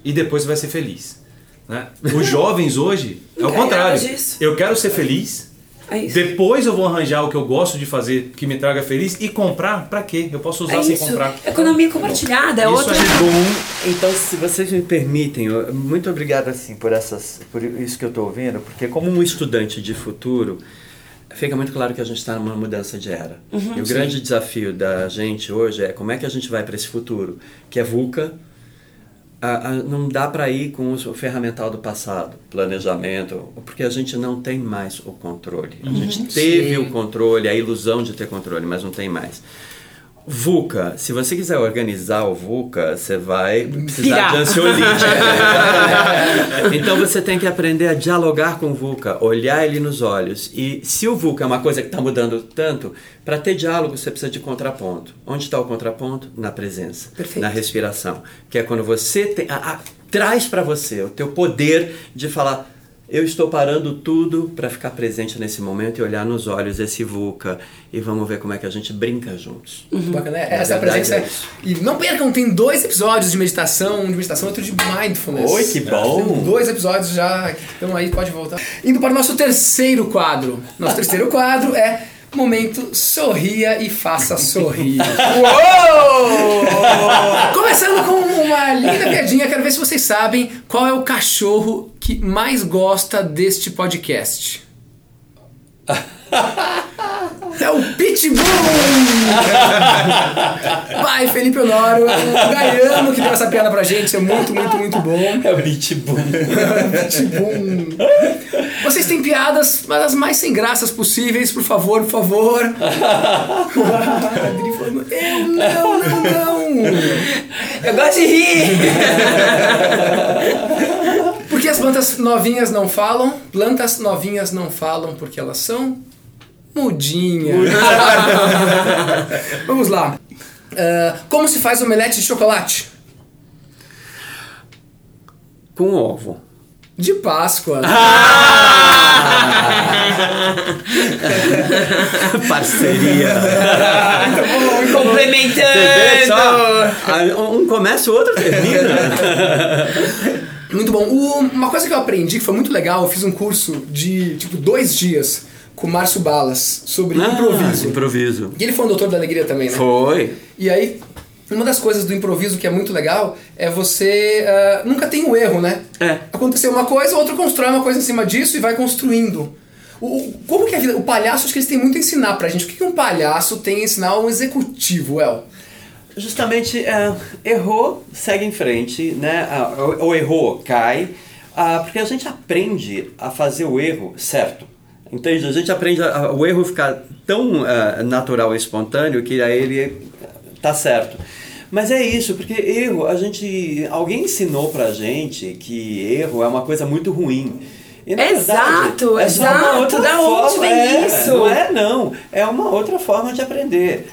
e depois vai ser feliz. Né? Os jovens hoje é o contrário. Eu quero ser feliz. É depois eu vou arranjar o que eu gosto de fazer que me traga feliz e comprar para quê? Eu posso usar é sem comprar. Economia compartilhada é isso outra. É bom. Então, se vocês me permitem, muito obrigado assim por essas, por isso que eu estou ouvindo, porque como um estudante de futuro, fica muito claro que a gente está numa mudança de era. Uhum, e o sim. grande desafio da gente hoje é como é que a gente vai para esse futuro, que é VUCA. A, a, não dá para ir com o ferramental do passado, planejamento, porque a gente não tem mais o controle. A uhum, gente teve sim. o controle, a ilusão de ter controle, mas não tem mais. VUCA, se você quiser organizar o VUCA, você vai precisar Pirar. de ansiolítico. então você tem que aprender a dialogar com o VUCA, olhar ele nos olhos. E se o VUCA é uma coisa que está mudando tanto, para ter diálogo você precisa de contraponto. Onde está o contraponto? Na presença, Perfeito. na respiração. Que é quando você tem, a, a, traz para você o teu poder de falar Eu estou parando tudo para ficar presente nesse momento e olhar nos olhos esse VUCA e vamos ver como é que a gente brinca juntos. Muito bacana. É, Essa presença. é e não percam, tem dois episódios de meditação, um de meditação e outro de mindfulness. Oi, que bom! Tem dois episódios já que estão aí, pode voltar. Indo para o nosso terceiro quadro. Nosso terceiro quadro é Momento Sorria e Faça Sorrir. Começando com uma linda piadinha, quero ver se vocês sabem qual é o cachorro que mais gosta deste podcast. É o Pitbull! Vai, Felipe Honório, é um gaiano que deu essa piada pra gente, é muito, muito, muito bom. É o Pitbull. Pitbull. Vocês têm piadas, mas as mais sem graças possíveis, por favor, por favor. Eu não, não, não. Eu gosto de rir! Porque as plantas novinhas não falam, plantas novinhas não falam porque elas são mudinhas. Vamos lá. Ah, como se faz omelete de chocolate? Com ovo. De Páscoa. Parceria. Complementando! Você vê só? Ah, Um começa, o outro termina. Muito bom. Uma coisa que eu aprendi que foi muito legal, eu fiz um curso de tipo dois dias com o Márcio Balas sobre improviso. Ah, improviso. E ele foi um doutor da alegria também, né? Foi. E aí, uma das coisas do improviso que é muito legal é você ah, nunca tem um erro, né? É. Aconteceu uma coisa, o outro constrói uma coisa em cima disso e vai construindo. O, como que é a vida? O palhaço, acho que eles têm muito a ensinar pra gente. O que, que um palhaço tem a ensinar a um executivo, El? Justamente, é, errou, segue em frente, né? Ah, ou, ou errou, cai. Ah, porque a gente aprende a fazer o erro certo. Entende? A gente aprende a- a- o erro ficar tão ah, natural e espontâneo que aí ele tá certo. Mas é isso, porque erro, a gente. Alguém ensinou pra gente que erro é uma coisa muito ruim. E, Exato, verdade, é exato. outra Da onde forma, vem é, isso? Não é, não. É uma outra forma de aprender.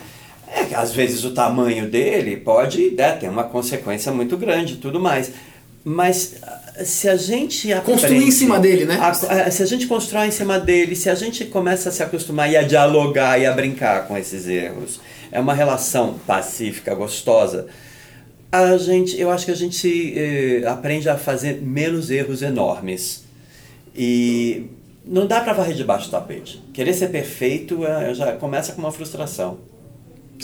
É que às vezes o tamanho dele pode né, ter uma consequência muito grande e tudo mais. Mas se a gente aprende, Construir em cima dele, né? a- a- se a gente constrói em cima dele, se a gente começa a se acostumar e a dialogar e a brincar com esses erros, é uma relação pacífica, gostosa. A gente, eu acho que a gente eh, aprende a fazer menos erros enormes. E não dá para varrer debaixo do tapete. Querer ser perfeito eh, já começa com uma frustração.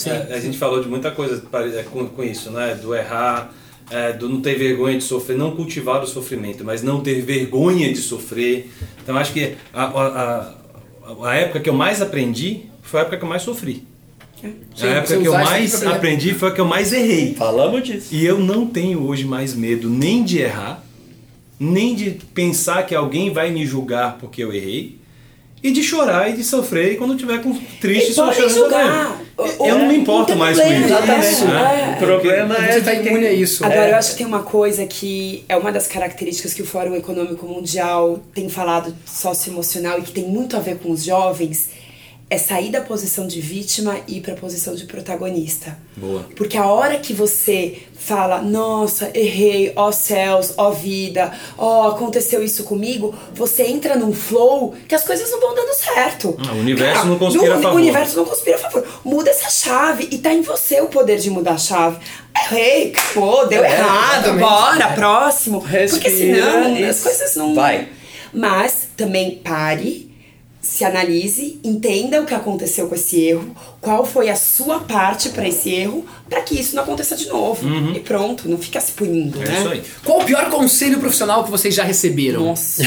É, a gente falou de muita coisa é, com, com isso, né? Do errar, é, do não ter vergonha de sofrer, não cultivar o sofrimento, mas não ter vergonha de sofrer. Então acho que a, a, a, a época que eu mais aprendi foi a época que eu mais sofri. Sim, a época que eu mais aprendi foi a que eu mais errei. Falamos disso. E eu não tenho hoje mais medo nem de errar, nem de pensar que alguém vai me julgar porque eu errei, e de chorar e de sofrer e quando tiver com triste só chorando. O- Eu não me importo mais com isso. Exatamente. nisso, né? é. O problema é Você tá imune a isso. Agora, É. eu acho que tem uma coisa que é uma das características que o Fórum Econômico Mundial tem falado socioemocional e que tem muito a ver com os jovens, é sair da posição de vítima e ir pra posição de protagonista. Boa. Porque a hora que você fala, nossa, errei, ó céus, ó vida, ó, aconteceu isso comigo, você entra num flow que as coisas não vão dando certo. Ah, o universo não conspira no- a favor. O universo não conspira a favor. Muda essa chave e tá em você o poder de mudar a chave. Errei, acabou, deu É, errado, exatamente. bora, próximo. Porque Respira senão e as coisas não. vai. Mas também pare, se analise, entenda o que aconteceu com esse erro, qual foi a sua parte pra esse erro, pra que isso não aconteça de novo. E pronto, não fica se punindo, Uhum. É né? isso aí. Qual o pior conselho profissional que vocês já receberam? Nossa.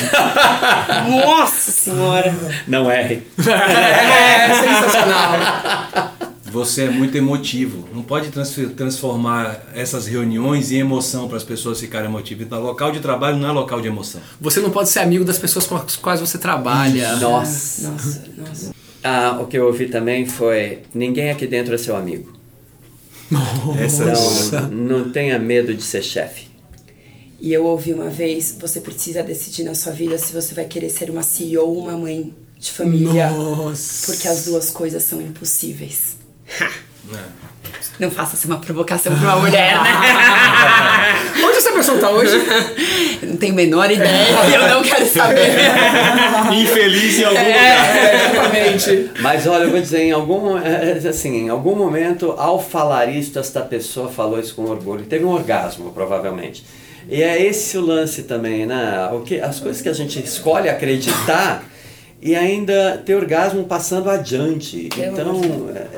Nossa senhora. Não erre. É, sensacional. Você é muito emotivo. Não pode transformar essas reuniões em emoção para as pessoas ficarem emotivas. Então, local de trabalho não é local de emoção. Você não pode ser amigo das pessoas com as quais você trabalha. Nossa. Nossa, nossa. Ah, o que eu ouvi também foi: ninguém aqui dentro é seu amigo. Essa Então, não tenha medo de ser chefe. E eu ouvi uma vez, você precisa decidir na sua vida se você vai querer ser uma CEO ou uma mãe de família. Nossa. Porque as duas coisas são impossíveis. É. Não faça-se uma provocação pra uma mulher, né? Onde essa pessoa tá hoje? Não tenho a menor ideia, eu não quero saber. Infeliz em algum lugar. É, exatamente. Mas olha, eu vou dizer, em algum, é, é, assim, em algum momento, ao falar isso, esta pessoa falou isso com orgulho. Teve um orgasmo, provavelmente. E é esse o lance também, né? O que, as coisas que a gente escolhe acreditar e ainda ter orgasmo passando adiante. Então,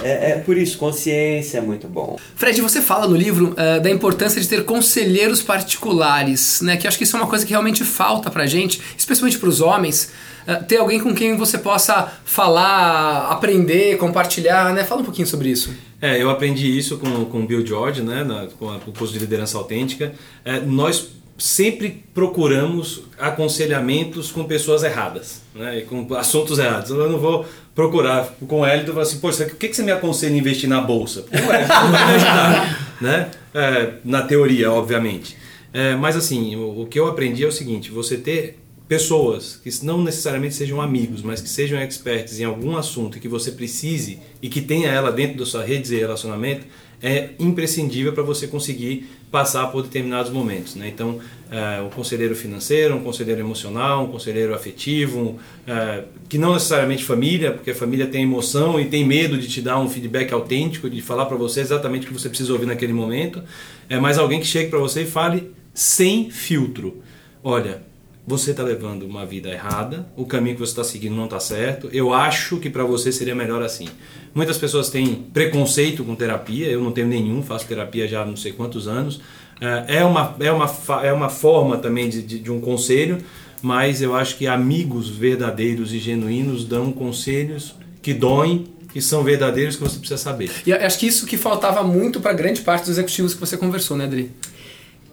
é, é por isso, consciência é muito bom. Fred, você fala no livro eh, da importância de ter conselheiros particulares, né? Que acho que isso é uma coisa que realmente falta pra gente, especialmente pros homens. eh, ter alguém com quem você possa falar, aprender, compartilhar, né? Fala um pouquinho sobre isso. É, eu aprendi isso com, com o Bill George, né, na, com a- o curso de liderança autêntica. É, nós sempre procuramos aconselhamentos com pessoas erradas, né, com assuntos errados. Eu não vou procurar com o Hélio e falar assim, poxa, o que, que você me aconselha a investir na bolsa? Porque Hélio não vai me ajudar, né? É, na teoria, obviamente. É, mas assim, o, o que eu aprendi é o seguinte, você ter pessoas que não necessariamente sejam amigos, mas que sejam experts em algum assunto que você precise e que tenha ela dentro da sua rede de relacionamento é imprescindível para você conseguir passar por determinados momentos. Né? Então, é, um conselheiro financeiro, um conselheiro emocional, um conselheiro afetivo, é, que não necessariamente família, porque a família tem emoção e tem medo de te dar um feedback autêntico, de falar para você exatamente o que você precisa ouvir naquele momento, é, mas alguém que chegue para você e fale sem filtro. Olha, você está levando uma vida errada, o caminho que você está seguindo não está certo. Eu acho que para você seria melhor assim. Muitas pessoas têm preconceito com terapia, eu não tenho nenhum, faço terapia já há não sei quantos anos. É é uma, é uma, é uma forma também de, de, de um conselho, mas eu acho que amigos verdadeiros e genuínos dão conselhos que doem, que são verdadeiros, que você precisa saber. E acho que isso que faltava muito pra grande parte dos executivos que você conversou, né, Adri?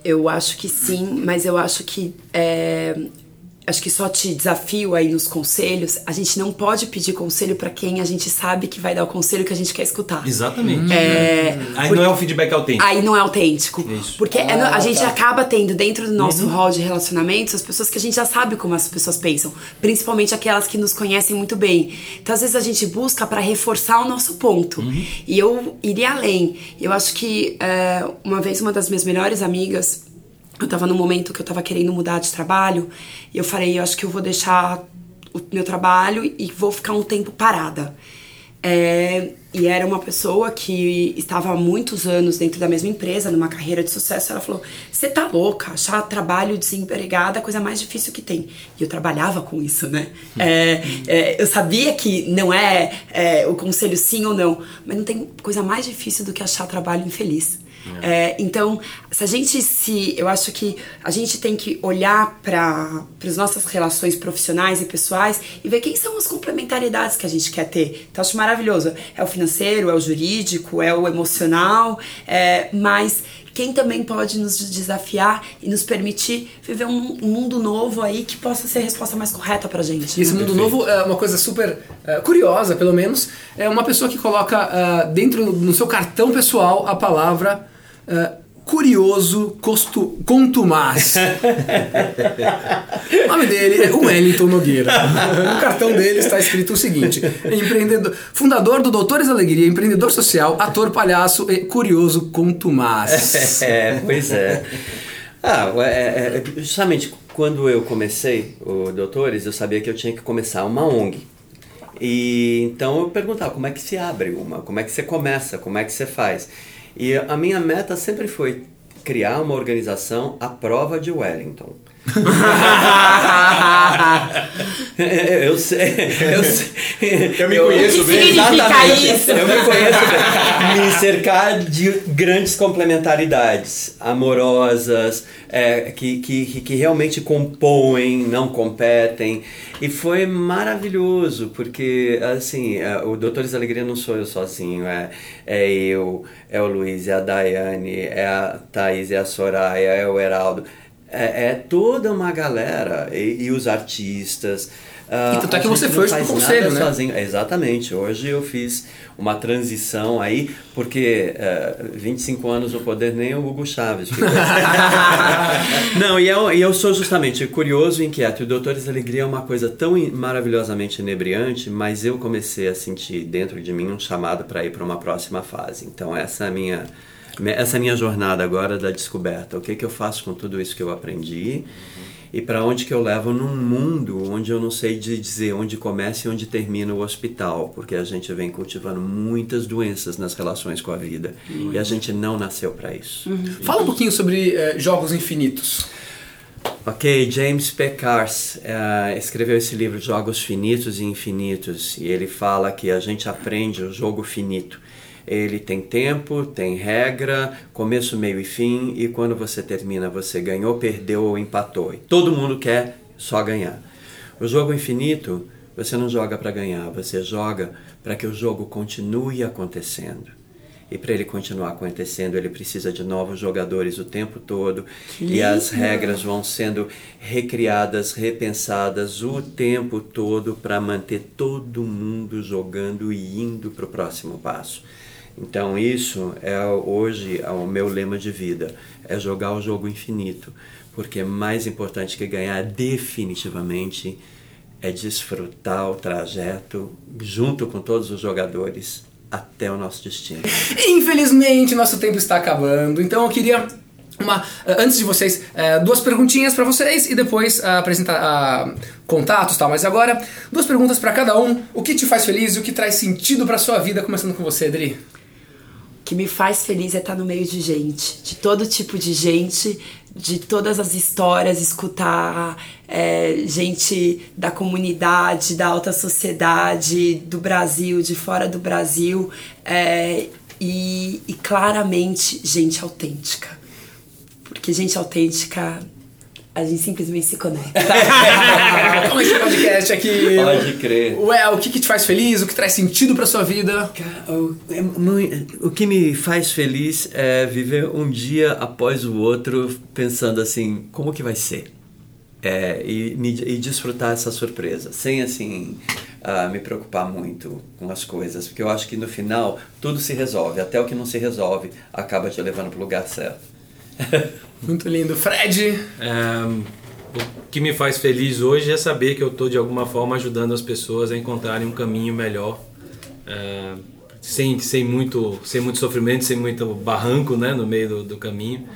Eu acho que sim, mas eu acho que é, acho que só te desafio aí nos conselhos. A gente não pode pedir conselho pra quem a gente sabe que vai dar o conselho que a gente quer escutar. Exatamente. É, Aí não é um feedback autêntico. Aí não é autêntico. Isso. Porque é no- a gente acaba tendo dentro do nosso Uhum. hall de relacionamentos as pessoas que a gente já sabe como as pessoas pensam. Principalmente aquelas que nos conhecem muito bem. Então, às vezes, a gente busca para reforçar o nosso ponto. Uhum. E eu iria além. Eu acho que é, uma vez uma das minhas melhores amigas. Eu tava num momento que eu tava querendo mudar de trabalho. E eu falei, eu acho que eu vou deixar o meu trabalho e vou ficar um tempo parada. É, e era uma pessoa que estava há muitos anos dentro da mesma empresa, numa carreira de sucesso. Ela falou: Você tá louca? Achar trabalho desempregada é a coisa mais difícil que tem. E eu trabalhava com isso, né? É, é, eu sabia que não é, é, o conselho sim ou não, mas não tem coisa mais difícil do que achar trabalho infeliz. É, então, se a gente se. Eu acho que a gente tem que olhar para as nossas relações profissionais e pessoais e ver quem são as complementaridades que a gente quer ter. Então, acho maravilhoso. É o financeiro, é o jurídico, é o emocional, é, mas quem também pode nos desafiar e nos permitir viver um, um mundo novo aí que possa ser a resposta mais correta pra gente. E esse né? mundo novo é uma coisa super é, curiosa, pelo menos. É uma pessoa que coloca ah, dentro no seu cartão pessoal a palavra ah, curioso costu, contumaz. o nome dele é Wellington Nogueira. No cartão dele está escrito o seguinte: empreendedor, fundador do Doutores Alegria, empreendedor social, ator palhaço e curioso contumaz. É, pois é. Ah, é, é, é, justamente quando eu comecei o Doutores, eu sabia que eu tinha que começar uma ONG. E então eu perguntava como é que se abre uma, como é que você começa, como é que você faz. E a minha meta sempre foi criar uma organização à prova de Wellington. Eu sei, eu sei. Eu me conheço que bem. significa Exatamente. isso? Eu me conheço bem. Me cercar de grandes complementaridades amorosas, é, que, que, que realmente compõem, não competem. E foi maravilhoso, porque assim, é, o Doutores Alegria não sou eu sozinho, é, é eu, é o Luiz, é a Daiane, é a Thaís, é a Soraya, é o Heraldo. É, é toda uma galera, e, e os artistas. E tanto é a que você foi pro nada conselho, né? sozinho. Exatamente. Hoje eu fiz uma transição aí, porque eh, 25 anos no poder nem o Hugo Chaves ficou. Não, e eu, e eu sou justamente curioso e inquieto. E o Doutores Alegria é uma coisa tão maravilhosamente inebriante, mas eu comecei a sentir dentro de mim um chamado para ir para uma próxima fase. Então essa é a minha essa minha jornada agora da descoberta. O que, que eu faço com tudo isso que eu aprendi? E para onde que eu levo num mundo onde eu não sei dizer onde começa e onde termina o hospital, porque a gente vem cultivando muitas doenças nas relações com a vida uhum. e a gente não nasceu para isso. Uhum. Fala um pouquinho sobre uh, jogos infinitos. Ok, James P. Cars uh, escreveu esse livro Jogos Finitos e Infinitos e ele fala que a gente aprende o jogo finito. Ele tem tempo, tem regra, começo, meio e fim, e quando você termina, você ganhou, perdeu ou empatou. E todo mundo quer só ganhar. O jogo infinito, você não joga para ganhar, você joga para que o jogo continue acontecendo. E para ele continuar acontecendo, ele precisa de novos jogadores o tempo todo. e as regras vão sendo recriadas, repensadas o tempo todo para manter todo mundo jogando e indo para o próximo passo. Então isso é hoje é o meu lema de vida, é jogar o jogo infinito, porque mais importante que ganhar definitivamente é desfrutar o trajeto junto com todos os jogadores até o nosso destino. Infelizmente, nosso tempo está acabando, então eu queria uma, eh, antes de vocês, eh, duas perguntinhas para vocês e depois uh, apresentar uh, contatos tal. Mas agora, duas perguntas para cada um. O que te faz feliz e o que traz sentido para sua vida? Começando com você, Adri que me faz feliz é estar no meio de gente, de todo tipo de gente, de todas as histórias, escutar é, gente da comunidade, da alta sociedade, do Brasil, de fora do Brasil, é, e, e claramente gente autêntica. Porque gente autêntica a gente simplesmente se conecta. Como esse podcast aqui. Pode crer. Ué, o que, que te faz feliz? O que traz sentido pra sua vida? O, o que me faz feliz é viver um dia após o outro pensando assim, como que vai ser? É, e, e desfrutar essa surpresa, sem assim uh, me preocupar muito com as coisas, porque eu acho que no final tudo se resolve, até o que não se resolve acaba te levando para o lugar certo. Muito lindo. Fred? É, o que me faz feliz hoje é saber que eu estou de alguma forma ajudando as pessoas a encontrarem um caminho melhor. É, sem, sem, muito, sem muito sofrimento, sem muito barranco né, no meio do, do caminho.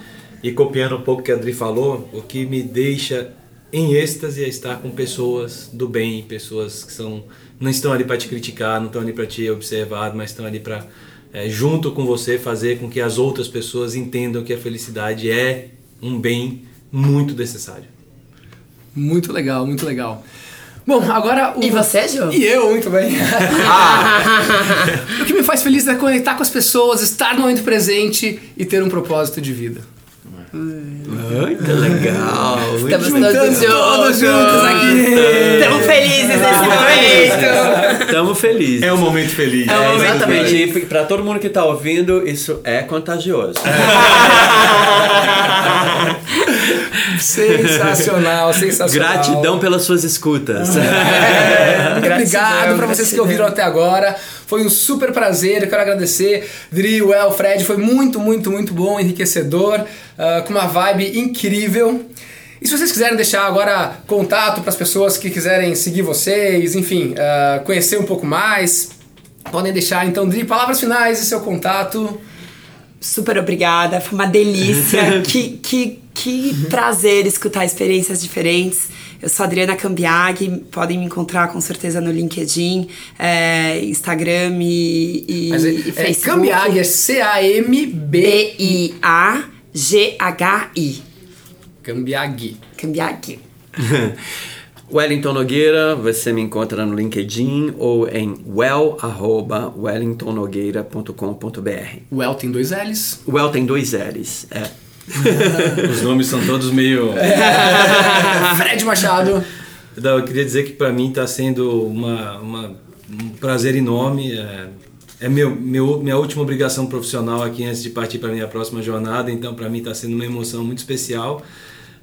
E copiando um pouco o que a Adri falou, o que me deixa em êxtase é estar com pessoas do bem, pessoas que são, não estão ali para te criticar, não estão ali para te observar, mas estão ali para é, junto com você, fazer com que as outras pessoas entendam que a felicidade é um bem muito necessário. Muito legal, muito legal. Bom, agora o... E você, João? E eu, muito bem. o que me faz feliz é conectar com as pessoas, estar no momento presente e ter um propósito de vida. Ai, que legal! Estamos todos juntos, todos juntos aqui. Estamos felizes nesse momento. Estamos felizes. É um momento feliz. É, um exatamente. Feliz. E para todo mundo que está ouvindo, isso é contagioso. sensacional, sensacional. Gratidão pelas suas escutas. É, muito obrigado para vocês que ouviram até agora. Foi um super prazer, eu quero agradecer. Dri, Well, Fred, foi muito, muito, muito bom, enriquecedor, uh, com uma vibe incrível. E se vocês quiserem deixar agora contato para as pessoas que quiserem seguir vocês, enfim, uh, conhecer um pouco mais, podem deixar. Então, Dri, palavras finais e seu contato. Super obrigada, foi uma delícia. que, que, que prazer escutar experiências diferentes. Eu sou Adriana Cambiag, podem me encontrar com certeza no LinkedIn, é, Instagram e, e, Mas é, e é Facebook. É Cambiag é C-A-M-B-I-A-G-H-I. Cambiag. Cambiag. Wellington Nogueira, você me encontra no LinkedIn ou em well.wellingtonnogueira.com.br. Well tem dois L's? Well tem dois L's, é. Os nomes são todos meio. Fred Machado. Não, eu queria dizer que para mim está sendo uma, uma, um prazer enorme. É, é meu, meu, minha última obrigação profissional aqui antes de partir para minha próxima jornada, então para mim está sendo uma emoção muito especial.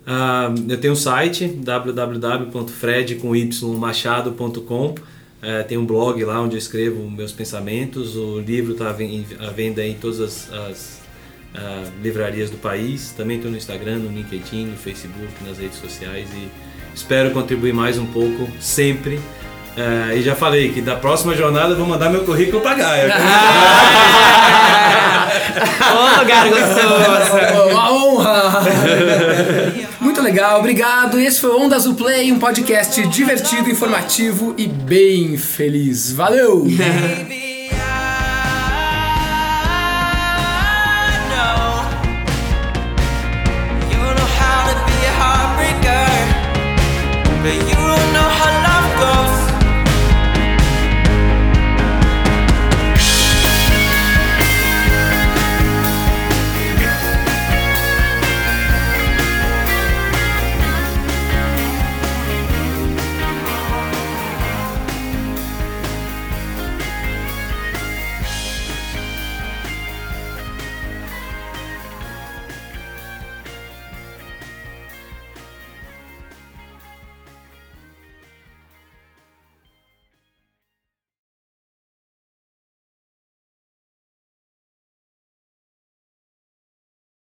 Uh, eu tenho um site www.fredcommachado.com. É, tem um blog lá onde eu escrevo meus pensamentos. O livro está à venda em todas as, as uh, livrarias do país. Também estou no Instagram, no LinkedIn, no Facebook, nas redes sociais e espero contribuir mais um pouco sempre. Uh, e já falei que da próxima jornada eu vou mandar meu currículo para Gaia. Ô, lugar gostoso! Uma honra! Muito legal, obrigado. Esse foi o Onda Azul Play, um podcast divertido, informativo e bem feliz. Valeu! but you don't know